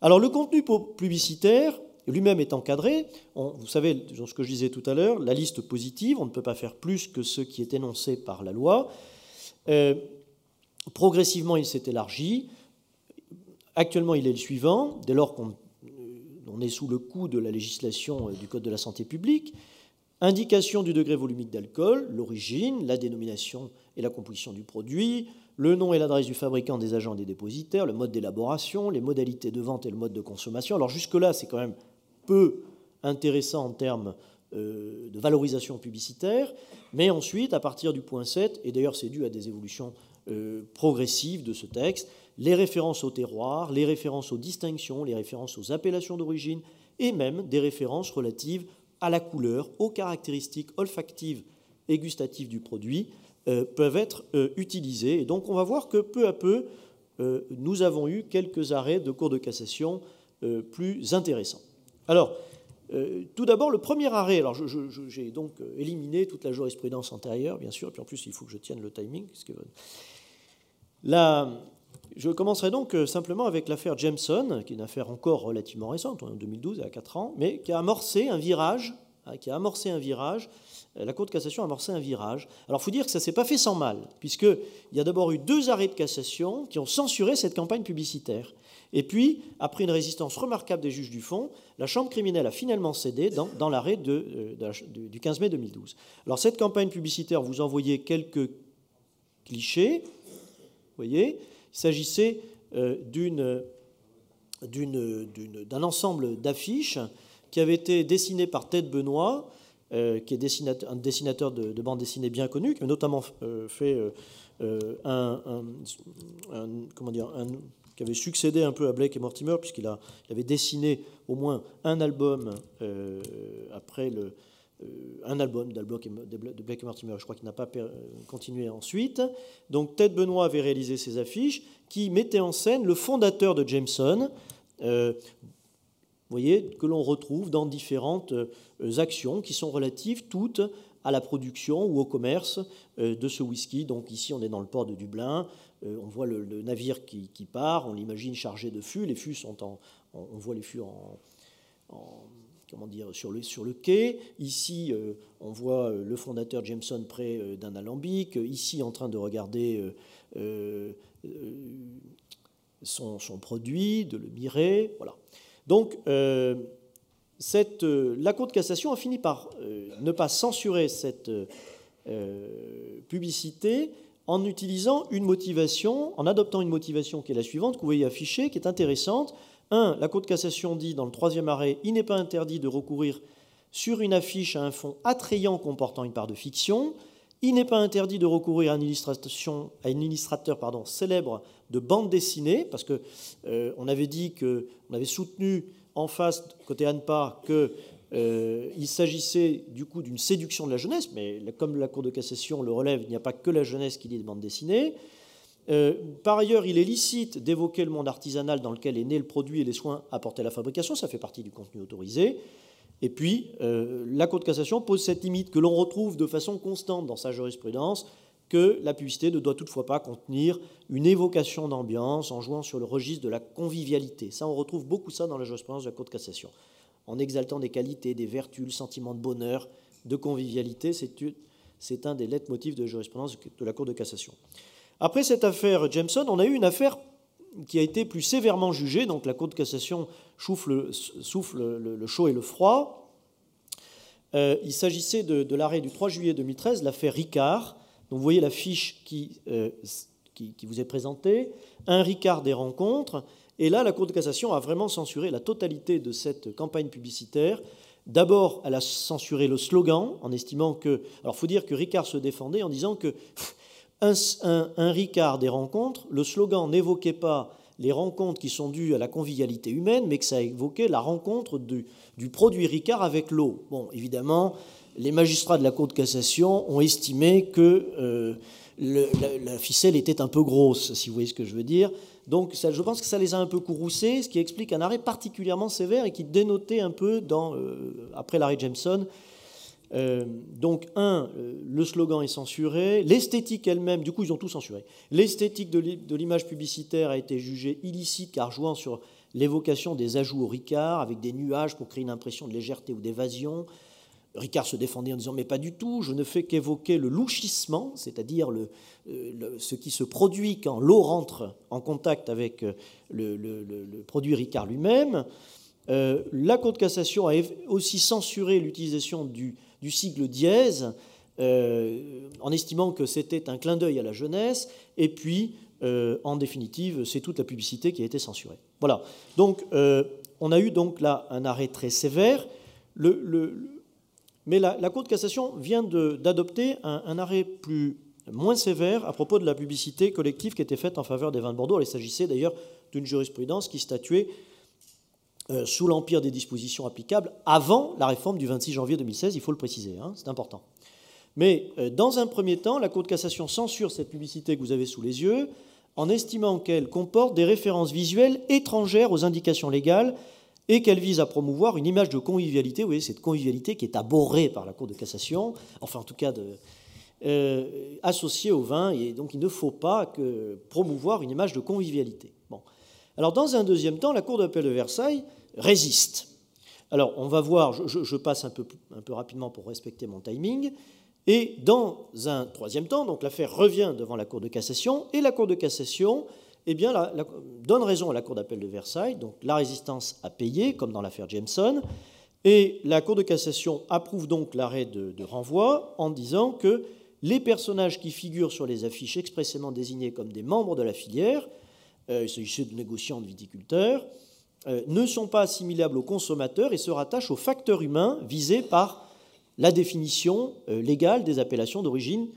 Alors le contenu publicitaire lui-même est encadré. vous savez, ce que je disais tout à l'heure, la liste positive, on ne peut pas faire plus que ce qui est énoncé par la loi. Euh, Progressivement, il s'est élargi. Actuellement, il est le suivant, dès lors qu'on euh, est sous le coup de la législation euh, du Code de la santé publique. Indication du degré volumique d'alcool, l'origine, la dénomination et la composition du produit, le nom et l'adresse du fabricant, des agents et des dépositaires, le mode d'élaboration, les modalités de vente et le mode de consommation. Alors jusque-là, c'est quand même peu intéressant en termes euh, de valorisation publicitaire, mais ensuite, à partir du point 7, et d'ailleurs c'est dû à des évolutions progressive de ce texte, les références au terroir, les références aux distinctions, les références aux appellations d'origine et même des références relatives à la couleur, aux caractéristiques olfactives et gustatives du produit euh, peuvent être euh, utilisées. Et donc on va voir que peu à peu, nous avons eu quelques arrêts de cours de cassation plus intéressants. Alors, tout d'abord, le premier arrêt, alors j'ai donc éliminé toute la jurisprudence antérieure, bien sûr, puis en plus il faut que je tienne le timing, puisque je commencerai donc euh, simplement avec l'affaire Jameson, qui est une affaire encore relativement récente, en 2012, il y a 4 ans, mais qui a amorcé un virage, hein, qui a amorcé un virage. Euh, la Cour de cassation a amorcé un virage. Alors, il faut dire que ça ne s'est pas fait sans mal, puisqu'il y a d'abord eu deux arrêts de cassation qui ont censuré cette campagne publicitaire. Et puis, après une résistance remarquable des juges du fond, la Chambre criminelle a finalement cédé dans, l'arrêt euh, du 15 mai 2012. Alors, cette campagne publicitaire, vous envoyez quelques clichés voyez, il s'agissait euh, d'un ensemble d'affiches qui avait été dessiné par Ted Benoît, euh, qui est un dessinateur de, bande dessinée bien connu, qui a notamment fait un, comment dire, qui avait succédé un peu à Blake et Mortimer, puisqu'il avait dessiné au moins un album après le, euh, un album de Blake et Mortimer, je crois qu'il n'a pas continué ensuite. Donc Ted Benoît avait réalisé ces affiches qui mettaient en scène le fondateur de Jameson, vous voyez, que l'on retrouve dans différentes actions qui sont relatives toutes à la production ou au commerce de ce whisky. Donc ici, on est dans le port de Dublin. On voit le, navire qui, part, on l'imagine chargé de fûts. Les fûts sont en, on voit les fûts en, comment dire, sur le, quai. Ici, euh, on voit euh, le fondateur Jameson près euh, d'un alambic. Ici, en train de regarder son, produit, de le mirer. Voilà. Donc, la Cour de cassation a fini par ne pas censurer cette publicité en utilisant une motivation, en adoptant une motivation qui est la suivante, que vous voyez affichée, qui est intéressante. 1. La Cour de cassation dit dans le troisième arrêt Il n'est pas interdit de recourir sur une affiche à un fond attrayant comportant une part de fiction. Il n'est pas interdit de recourir à une, illustration, à une illustrateur pardon, célèbre de bande dessinée, parce qu'on euh, on avait dit que, on avait soutenu en face, côté ANPA, qu'il euh, s'agissait du coup d'une séduction de la jeunesse, mais comme la Cour de cassation le relève, il n'y a pas que la jeunesse qui lit des bandes dessinées. Euh, par ailleurs, il est licite d'évoquer le monde artisanal dans lequel est né le produit et les soins apportés à la fabrication, ça fait partie du contenu autorisé. Et puis, euh, la Cour de cassation pose cette limite que l'on retrouve de façon constante dans sa jurisprudence, que la publicité ne doit toutefois pas contenir une évocation d'ambiance en jouant sur le registre de la convivialité. Ça, on retrouve beaucoup ça dans la jurisprudence de la Cour de cassation. En exaltant des qualités, des vertus, le sentiment de bonheur, de convivialité, c'est un des lettres motifs de jurisprudence de la Cour de cassation. Après cette affaire Jameson, on a eu une affaire qui a été plus sévèrement jugée. Donc la Cour de cassation souffle, le, chaud et le froid. Euh, il s'agissait de, l'arrêt du 3 juillet 2013, l'affaire Ricard. Donc vous voyez la fiche euh, qui, qui, vous est présentée. Un Ricard des rencontres. Et là, la Cour de cassation a vraiment censuré la totalité de cette campagne publicitaire. D'abord, elle a censuré le slogan en estimant que. Alors, il faut dire que Ricard se défendait en disant que un, Ricard des rencontres, le slogan n'évoquait pas les rencontres qui sont dues à la convivialité humaine, mais que ça évoquait la rencontre du, produit Ricard avec l'eau. Bon, évidemment, les magistrats de la Cour de cassation ont estimé que euh, la, ficelle était un peu grosse, si vous voyez ce que je veux dire. Donc je pense que ça les a un peu courroucés, ce qui explique un arrêt particulièrement sévère et qui dénotait un peu, dans, euh, après l'arrêt Jameson, euh, donc, un, euh, le slogan est censuré. L'esthétique elle-même, du coup, ils ont tout censuré. L'esthétique de l'image publicitaire a été jugée illicite car jouant sur l'évocation des ajouts au Ricard avec des nuages pour créer une impression de légèreté ou d'évasion. Ricard se défendait en disant Mais pas du tout, je ne fais qu'évoquer le louchissement, c'est-à-dire le, euh, ce qui se produit quand l'eau rentre en contact avec le, le produit Ricard lui-même. la Cour de cassation a aussi censuré l'utilisation du du sigle dièse, euh, en estimant que c'était un clin d'œil à la jeunesse, et puis, euh, en définitive, c'est toute la publicité qui a été censurée. Voilà. Donc, euh, on a eu donc là un arrêt très sévère. Mais la, Cour de cassation vient d'adopter un, arrêt moins sévère à propos de la publicité collective qui était faite en faveur des vins de Bordeaux. Il s'agissait d'ailleurs d'une jurisprudence qui statuait euh, sous l'empire des dispositions applicables avant la réforme du 26 janvier 2016, il faut le préciser, hein, c'est important. Mais euh, dans un premier temps, la Cour de cassation censure cette publicité que vous avez sous les yeux en estimant qu'elle comporte des références visuelles étrangères aux indications légales et qu'elle vise à promouvoir une image de convivialité. Vous voyez, cette convivialité qui est abhorrée par la Cour de cassation, enfin en tout cas euh, associée au vin, et donc il ne faut pas que promouvoir une image de convivialité. Bon. Alors dans un deuxième temps, la Cour d'appel de Versailles résiste. Alors, on va voir, je, passe un peu, un peu, rapidement pour respecter mon timing. Et dans un troisième temps, donc l'affaire revient devant la Cour de cassation, et la Cour de cassation eh bien, donne raison à la Cour d'appel de Versailles, donc la résistance a payé, comme dans l'affaire Jameson, et la Cour de cassation approuve donc l'arrêt de, renvoi en disant que les personnages qui figurent sur les affiches expressément désignés comme des membres de la filière, euh, il s'agissait de négociants, de viticulteurs, euh, ne sont pas assimilables aux consommateurs et se rattachent aux facteurs humains visés par la définition euh, légale des appellations d'origine,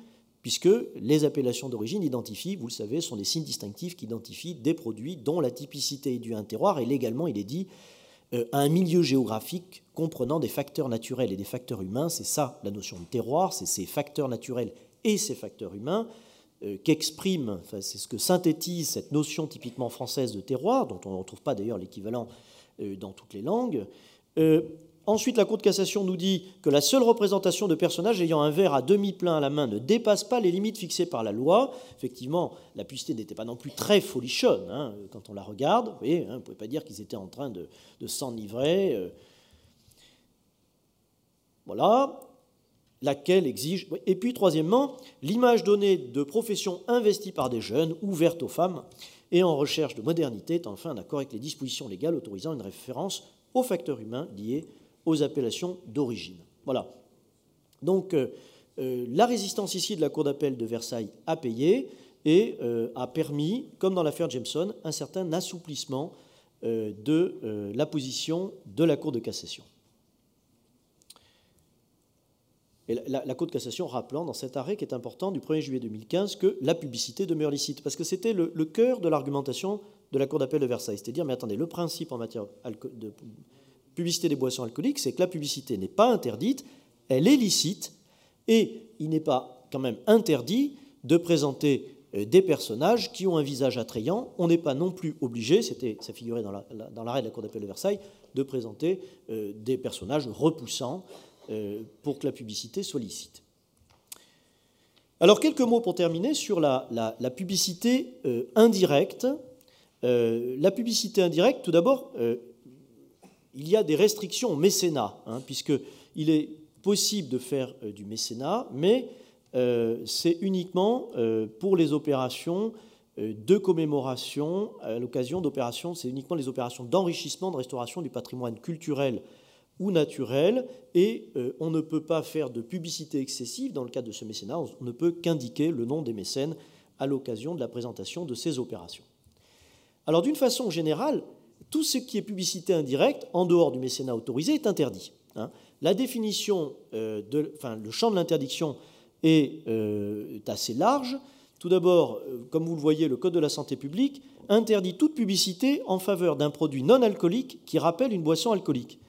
puisque les appellations d'origine identifient, vous le savez, sont des signes distinctifs qui identifient des produits dont la typicité est due à un terroir, et légalement, il est dit, euh, à un milieu géographique comprenant des facteurs naturels et des facteurs humains. C'est ça la notion de terroir, c'est ces facteurs naturels et ces facteurs humains qu'exprime, c'est ce que synthétise cette notion typiquement française de terroir, dont on ne retrouve pas d'ailleurs l'équivalent dans toutes les langues. Ensuite, la Cour de cassation nous dit que la seule représentation de personnages ayant un verre à demi plein à la main ne dépasse pas les limites fixées par la loi. Effectivement, la publicité n'était pas non plus très folichonne hein, quand on la regarde. Vous voyez, hein, on ne pouvait pas dire qu'ils étaient en train de, s'enivrer. Euh. Voilà, laquelle exige. Et puis, troisièmement, l'image donnée de professions investies par des jeunes, ouvertes aux femmes et en recherche de modernité, est enfin d'accord avec les dispositions légales autorisant une référence aux facteurs humains liés aux appellations d'origine. Voilà. Donc euh, euh, la résistance ici de la Cour d'appel de Versailles a payé et euh, a permis, comme dans l'affaire Jameson, un certain assouplissement de la position de la Cour de cassation. Et la, Cour de cassation rappelant dans cet arrêt qui est important du 1er juillet 2015 que la publicité demeure licite, parce que c'était le, le, cœur de l'argumentation de la Cour d'appel de Versailles. C'est-à-dire, mais attendez, le principe en matière de publicité des boissons alcooliques, c'est que la publicité n'est pas interdite, elle est licite, et il n'est pas quand même interdit de présenter euh, des personnages qui ont un visage attrayant. On n'est pas non plus obligé, c'était, ça figurait dans, l'arrêt de la Cour d'appel de Versailles, de présenter euh, des personnages repoussants euh, pour que la publicité soit licite. Alors quelques mots pour terminer sur la, publicité indirecte. la publicité indirecte, tout d'abord, il y a des restrictions au mécénat, hein, puisqu'il est possible de faire euh, du mécénat, mais euh, c'est uniquement euh, pour les opérations de commémoration, à l'occasion d'opérations, c'est uniquement les opérations d'enrichissement, de restauration du patrimoine culturel ou naturel, et on ne peut pas faire de publicité excessive dans le cadre de ce mécénat, on ne peut qu'indiquer le nom des mécènes à l'occasion de la présentation de ces opérations. Alors d'une façon générale, tout ce qui est publicité indirecte, en dehors du mécénat autorisé, est interdit. Hein. La définition, euh, le champ de l'interdiction est, euh, assez large. Tout d'abord, euh, comme vous le voyez, le Code de la santé publique interdit toute publicité en faveur d'un produit non alcoolique qui rappelle une boisson alcoolique.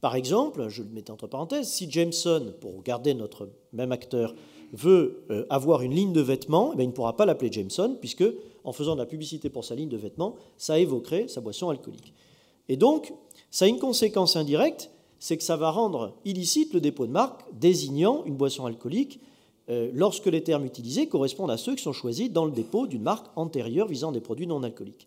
Par exemple, je le mets entre parenthèses, si Jameson, pour garder notre même acteur, veut avoir une ligne de vêtements, eh il ne pourra pas l'appeler Jameson, puisque en faisant de la publicité pour sa ligne de vêtements, ça évoquerait sa boisson alcoolique. Et donc, ça a une conséquence indirecte, c'est que ça va rendre illicite le dépôt de marque désignant une boisson alcoolique euh, lorsque les termes utilisés correspondent à ceux qui sont choisis dans le dépôt d'une marque antérieure visant des produits non alcooliques.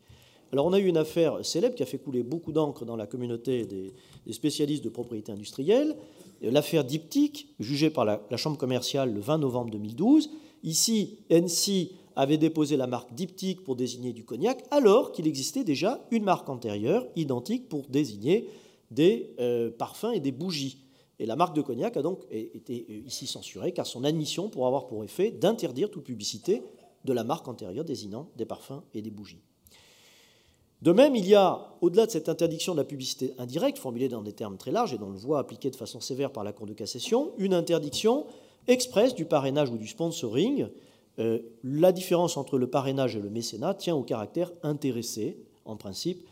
Alors on a eu une affaire célèbre qui a fait couler beaucoup d'encre dans la communauté des, spécialistes de propriété industrielle, l'affaire Diptyque, jugée par la, la, Chambre commerciale le 20 novembre 2012. Ici, NC avait déposé la marque diptyque pour désigner du cognac, alors qu'il existait déjà une marque antérieure, identique, pour désigner des euh, parfums et des bougies. Et la marque de cognac a donc été euh, ici censurée, car son admission pourrait avoir pour effet d'interdire toute publicité de la marque antérieure désignant des parfums et des bougies. De même, il y a, au-delà de cette interdiction de la publicité indirecte, formulée dans des termes très larges et dont le voit appliquée de façon sévère par la Cour de cassation, une interdiction expresse du parrainage ou du sponsoring, euh, la différence entre le parrainage et le mécénat tient au caractère intéressé, en principe,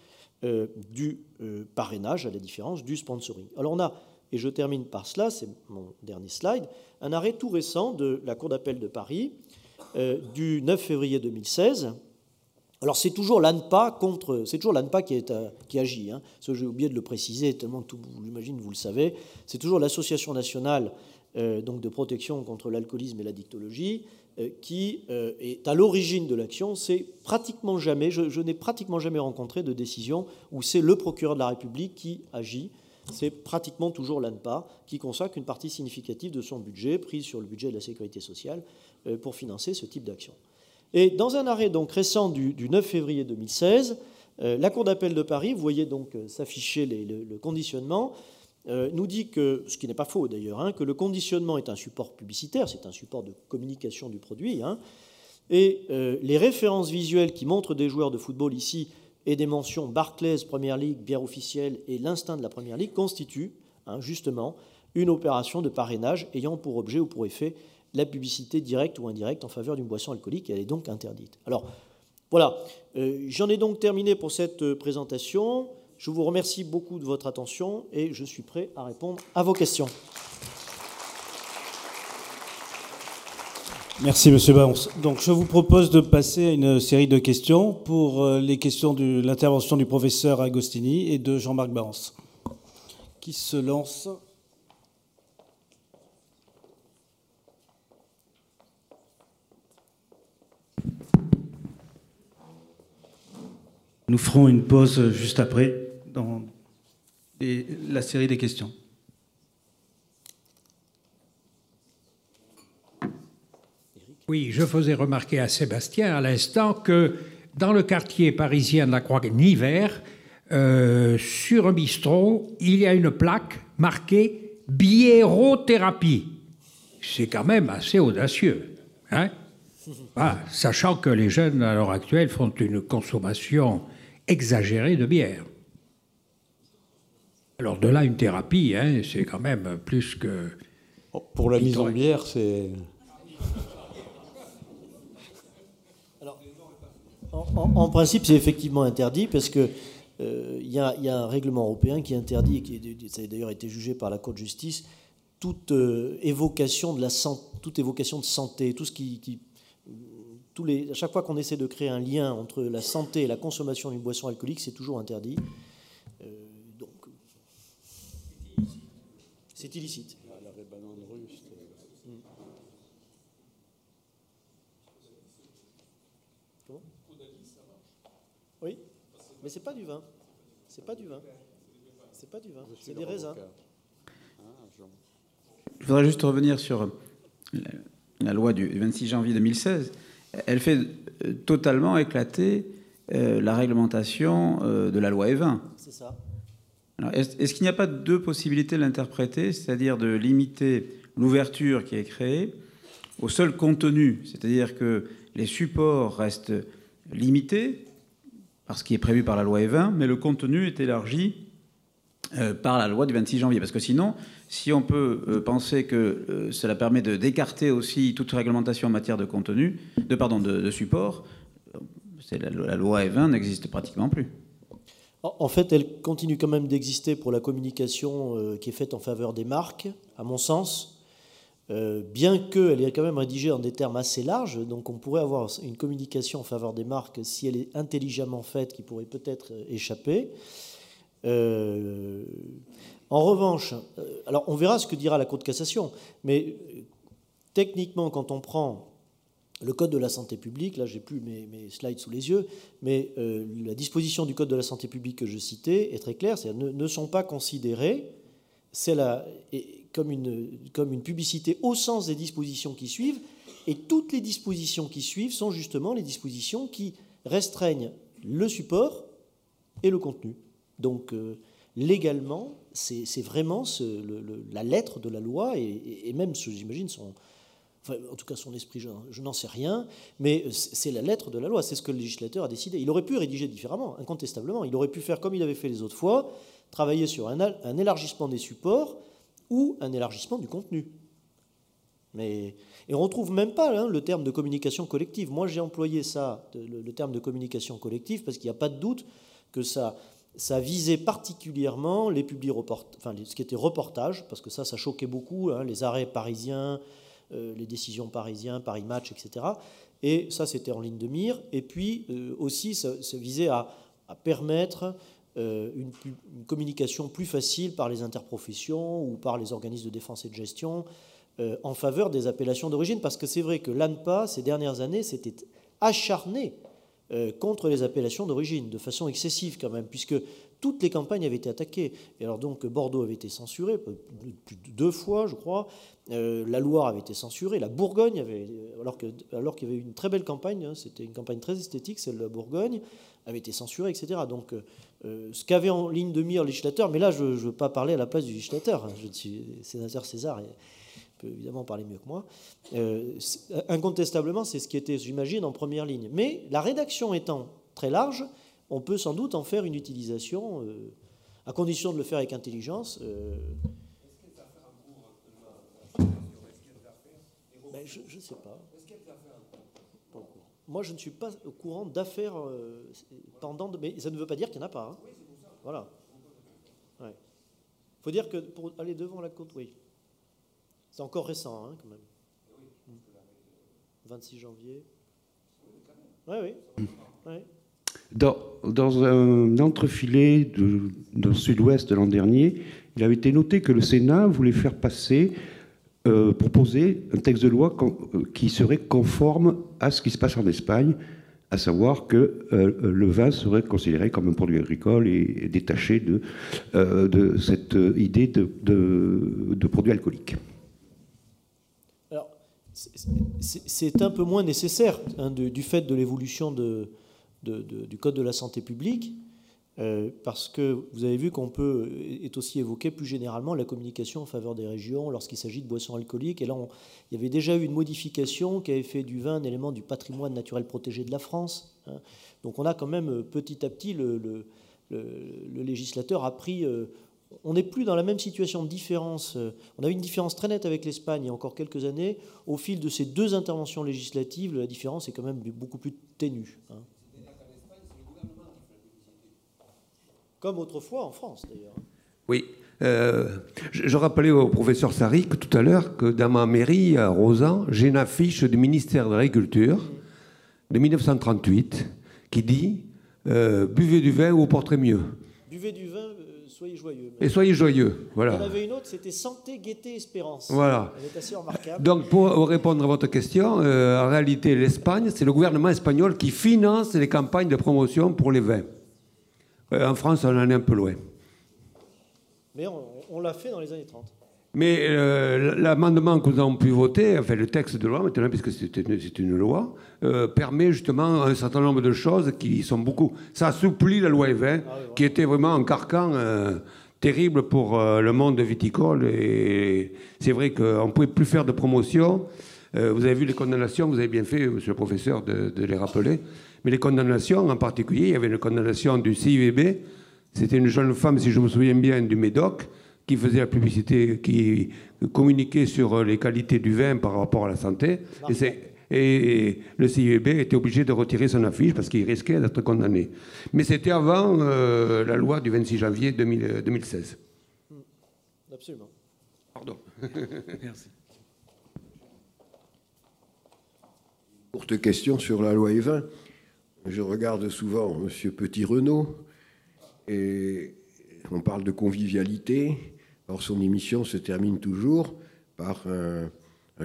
euh, du euh, parrainage, à la différence du sponsoring. Alors on a, et je termine par cela, c'est mon dernier slide, un arrêt tout récent de la Cour d'appel de Paris du 9 février 2016. Alors c'est toujours l'ANPA contre, c'est toujours l'ANPA qui, agit. Hein. J'ai oublié de le préciser, tellement tout, j'imagine vous le savez. C'est toujours l'Association nationale donc de protection contre l'alcoolisme et la dictologie qui euh, est à l'origine de l'action, c'est pratiquement jamais, je, n'ai pratiquement jamais rencontré de décision où c'est le procureur de la République qui agit. C'est pratiquement toujours l'ANPA qui consacre une partie significative de son budget, prise sur le budget de la sécurité sociale, euh, pour financer ce type d'action. Et dans un arrêt donc récent du, 9 février 2016, la Cour d'appel de Paris, vous voyez donc s'afficher le, conditionnement, euh, nous dit que, ce qui n'est pas faux d'ailleurs, hein, que le conditionnement est un support publicitaire, c'est un support de communication du produit, hein, et euh, les références visuelles qui montrent des joueurs de football ici et des mentions Barclays, Première Ligue, bière officielle et l'instinct de la Première Ligue constituent hein, justement une opération de parrainage ayant pour objet ou pour effet la publicité directe ou indirecte en faveur d'une boisson alcoolique et elle est donc interdite. Alors voilà, euh, j'en ai donc terminé pour cette présentation. Je vous remercie beaucoup de votre attention et je suis prêt à répondre à vos questions. Merci, Monsieur Barons. Donc, je vous propose de passer à une série de questions pour euh, les questions de l'intervention du professeur Agostini et de Jean-Marc Barons. Qui se lance Nous ferons une pause juste après dans la série des questions. Oui, je faisais remarquer à Sébastien à l'instant que dans le quartier parisien de la Croix-Niver, euh, sur un bistrot, il y a une plaque marquée biérothérapie. C'est quand même assez audacieux. Hein? Ah, sachant que les jeunes à l'heure actuelle font une consommation exagérée de bière. Alors de là, une thérapie, hein, c'est quand même plus que... Oh, pour la mise en bière, c'est... en, principe, c'est effectivement interdit parce que euh, il y, a un règlement européen qui interdit, et qui ça a d'ailleurs été jugé par la Cour de justice, toute euh, évocation de la toute évocation de santé, tout ce qui, tous les, à chaque fois qu'on essaie de créer un lien entre la santé et la consommation d'une boisson alcoolique, c'est toujours interdit. Euh, donc, c'est illicite. Oui, mais c'est pas du vin. C'est pas du vin. C'est pas du vin. C'est des raisins. Je voudrais juste revenir sur la loi du 26 janvier 2016. Elle fait euh, totalement éclater euh, la réglementation euh, de la loi E20. C'est ça. Est-ce qu'il n'y a pas deux possibilités de l'interpréter, c'est-à-dire de limiter l'ouverture qui est créée au seul contenu, c'est-à-dire que les supports restent limités, par ce qui est prévu par la loi E20, mais le contenu est élargi euh, par la loi du 26 janvier. Parce que sinon, si on peut euh, penser que euh, cela permet d'écarter aussi toute réglementation en matière de contenu, de pardon, de, support, la, loi E20 n'existe pratiquement plus. En fait, elle continue quand même d'exister pour la communication qui est faite en faveur des marques, à mon sens. Euh, bien qu'elle est quand même rédigée en des termes assez larges, donc on pourrait avoir une communication en faveur des marques si elle est intelligemment faite, qui pourrait peut-être échapper. Euh, en revanche, euh, alors on verra ce que dira la Cour de cassation, mais techniquement, quand on prend le Code de la santé publique, là j'ai plus mes, slides sous les yeux, mais la disposition du Code de la santé publique que je citais est très claire, c'est ne, sont pas considérés, comme une, publicité au sens des dispositions qui suivent, et toutes les dispositions qui suivent sont justement les dispositions qui restreignent le support et le contenu. Donc euh, légalement, c'est vraiment la lettre de la loi, et, même, j'imagine, son, en tout cas son esprit, je, n'en sais rien, mais c'est la lettre de la loi, c'est ce que le législateur a décidé. Il aurait pu rédiger différemment, incontestablement. Il aurait pu faire comme il avait fait les autres fois, travailler sur un, élargissement des supports ou un élargissement du contenu. Mais, et on ne retrouve même pas hein, le terme de communication collective. Moi, j'ai employé ça, le, terme de communication collective, parce qu'il n'y a pas de doute que ça, visait particulièrement les publics enfin, ce qui était reportage, parce que ça, ça choquait beaucoup, hein, les arrêts parisiens, euh, les décisions parisiens, Paris Match, etc. Et ça, c'était en ligne de mire. Et puis euh, aussi, ça, visait à, permettre euh, une, communication plus facile par les interprofessions ou par les organismes de défense et de gestion euh, en faveur des appellations d'origine. Parce que c'est vrai que l'ANPA, ces dernières années, s'était acharné euh, contre les appellations d'origine, de façon excessive quand même, puisque toutes les campagnes avaient été attaquées. Et alors donc Bordeaux avait été censuré, plus de deux fois je crois, la Loire avait été censurée, la Bourgogne, avait, alors qu'il alors y avait eu une très belle campagne, hein, c'était une campagne très esthétique, celle de la Bourgogne, avait été censurée, etc. Donc euh, ce qu'avait en ligne de mire le législateur, mais là je ne veux pas parler à la place du législateur, hein. je suis sénateur César, peut évidemment parler mieux que moi. Euh, incontestablement, c'est ce qui était, j'imagine, en première ligne. Mais la rédaction étant très large, on peut sans doute en faire une utilisation, euh, à condition de le faire avec intelligence. Ben, je ne sais pas. Moi, je ne suis pas au courant d'affaires euh, pendant. mais ça ne veut pas dire qu'il n'y en a pas. Hein. Voilà. Il faut dire que pour aller devant la côte, oui. C'est encore récent, hein, quand même. 26 janvier. Oui, oui. Dans, un entrefilet de, dans le sud-ouest de l'an dernier, il avait été noté que le Sénat voulait faire passer, euh, proposer un texte de loi euh, qui serait conforme à ce qui se passe en Espagne, à savoir que euh, le vin serait considéré comme un produit agricole et, détaché de, de, cette idée de, de produit alcoolique. Alors, c'est un peu moins nécessaire hein, du fait de l'évolution du Code de la santé publique. Euh, parce que vous avez vu qu'on peut est aussi évoquer plus généralement la communication en faveur des régions lorsqu'il s'agit de boissons alcooliques. Et là, il y avait déjà eu une modification qui avait fait du vin un élément du patrimoine naturel protégé de la France. Hein. Donc on a quand même euh, petit à petit, le, le, législateur a pris... Euh, on n'est plus dans la même situation de différence. On a eu une différence très nette avec l'Espagne il y a encore quelques années. Au fil de ces deux interventions législatives, la différence est quand même beaucoup plus ténue. Hein. Comme autrefois en France, d'ailleurs. Oui. Euh, je, rappelais au professeur Sarik tout à l'heure que dans ma mairie à Rosan, j'ai une affiche du ministère de l'Agriculture de 1938 qui dit euh, Buvez du vin ou vous porterez mieux. Buvez du vin, euh, soyez joyeux. Et soyez joyeux, voilà. Il y en avait une autre, c'était Santé, Gaieté, Espérance. Voilà. Elle est assez remarquable. Donc, pour répondre à votre question, en réalité, l'Espagne, c'est le gouvernement espagnol qui finance les campagnes de promotion pour les vins. Euh, en France, on en est un peu loin. Mais on, l'a fait dans les années 30. Mais euh, l'amendement que nous avons pu voter, enfin le texte de loi maintenant, puisque c'est une, une, loi, euh, permet justement un certain nombre de choses qui sont beaucoup. Ça assouplit la loi E20, ah qui était vraiment un carcan terrible pour le monde viticole. Et c'est vrai qu'on ne pouvait plus faire de promotion. vous avez vu les condamnations, vous avez bien fait, monsieur le professeur, de, de les rappeler. Mais les condamnations, en particulier, il y avait une condamnation du CIVB. C'était une jeune femme, si je me souviens bien, du Médoc, qui faisait la publicité, qui communiquait sur les qualités du vin par rapport à la santé. Et, le CIVB était obligé de retirer son affiche parce qu'il risquait d'être condamné. Mais c'était avant euh, la loi du 26 janvier 2016. Hmm. Absolument. Pardon. Merci. Courte question sur la loi E20. Je regarde souvent M. Petit-Renault et on parle de convivialité. Or, son émission se termine toujours par un,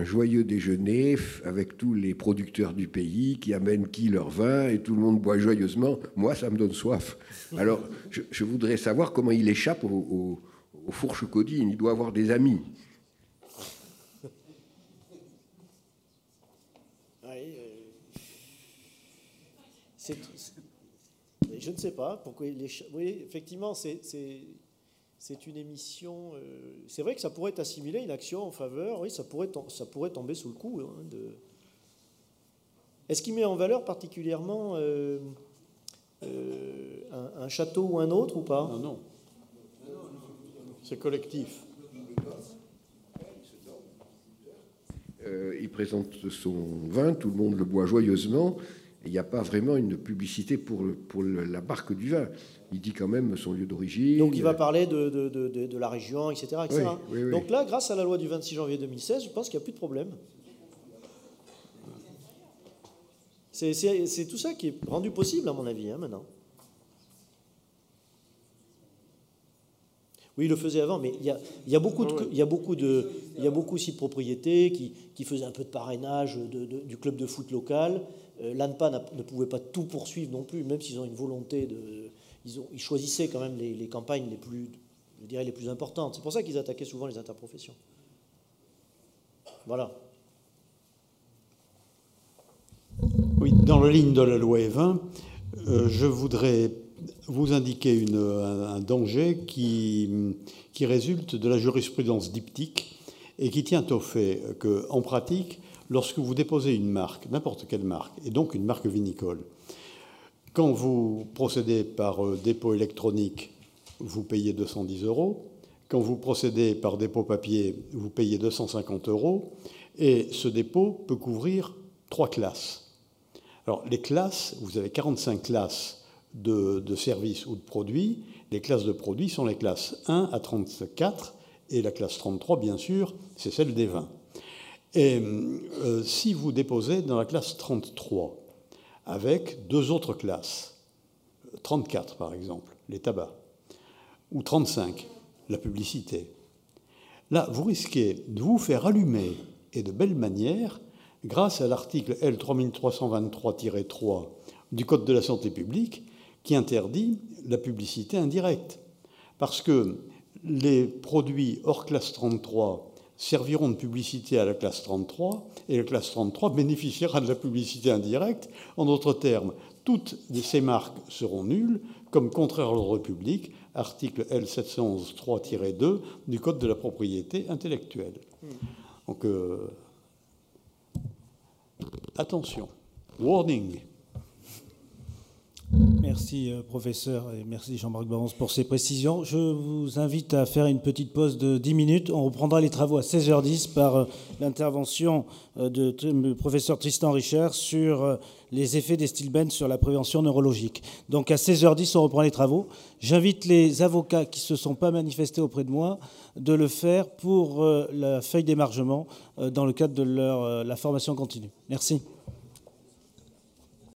joyeux déjeuner avec tous les producteurs du pays qui amènent qui leur vin et tout le monde boit joyeusement. Moi, ça me donne soif. Alors, je, voudrais savoir comment il échappe aux au, fourches codines. Il doit avoir des amis. Je ne sais pas pourquoi. Oui, effectivement, c'est une émission. Euh, c'est vrai que ça pourrait être assimilé une action en faveur. Oui, ça pourrait, ça pourrait tomber sous le coup. Hein, de... Est-ce qu'il met en valeur particulièrement euh, euh, un, château ou un autre ou pas? Non, non. C'est collectif. il présente son vin, tout le monde le boit joyeusement il n'y a pas vraiment une publicité pour, pour la marque du vin. Il dit quand même son lieu d'origine. Donc il va parler de, de, de, de la région, etc. Donc là, grâce à la loi du 26 janvier 2016, je pense qu'il n'y a plus de problème. C'est tout ça qui est rendu possible, à mon avis, hein, maintenant. Oui, il le faisait avant, mais il y a, il y a beaucoup, de, il y a beaucoup, de, il y a beaucoup aussi de propriétés qui, qui faisaient un peu de parrainage du club de foot local L'ANPA ne pouvait pas tout poursuivre non plus, même s'ils ont une volonté de. Ils, choisissaient quand même les, campagnes les plus, les plus importantes. C'est pour ça qu'ils attaquaient souvent les interprofessions. Voilà. Oui, dans la ligne de la loi E20, euh, je voudrais vous indiquer un, danger qui, qui résulte de la jurisprudence diptyque et qui tient au fait qu'en pratique, lorsque vous déposez une marque, n'importe quelle marque, et donc une marque vinicole, quand vous procédez par euh, dépôt électronique, vous payez 210 euros. Quand vous procédez par dépôt papier, vous payez 250 euros. Et ce dépôt peut couvrir trois classes. Alors, les classes, vous avez 45 classes de, de, services ou de produits. Les classes de produits sont les classes 1 à 34, et la classe 33, bien sûr, c'est celle des vins. Et si vous déposez dans la classe 33, avec deux autres classes, 34 par exemple, les tabacs, ou 35, la publicité, là, vous risquez de vous faire allumer et de belle manière grâce à l'article L3323-3 du Code de la santé publique qui interdit la publicité indirecte. Parce que les produits hors classe 33 serviront de publicité à la classe 33 et la classe 33 bénéficiera de la publicité indirecte. En d'autres termes, toutes ces marques seront nulles comme contraire à l'ordre public, article L711-3-2 du Code de la propriété intellectuelle. Donc, euh, attention, warning. Merci, euh, professeur, et merci Jean-Marc Barons pour ces précisions. Je vous invite à faire une petite pause de 10 minutes. On reprendra les travaux à 16h10 par euh, l'intervention euh, du professeur Tristan Richard sur les effets des stilbènes sur la prévention neurologique. Donc à 16h10, on reprend les travaux. J'invite les avocats qui ne se sont pas manifestés auprès de moi de le faire pour la feuille d'émargement dans le cadre de leur, la formation continue. Merci.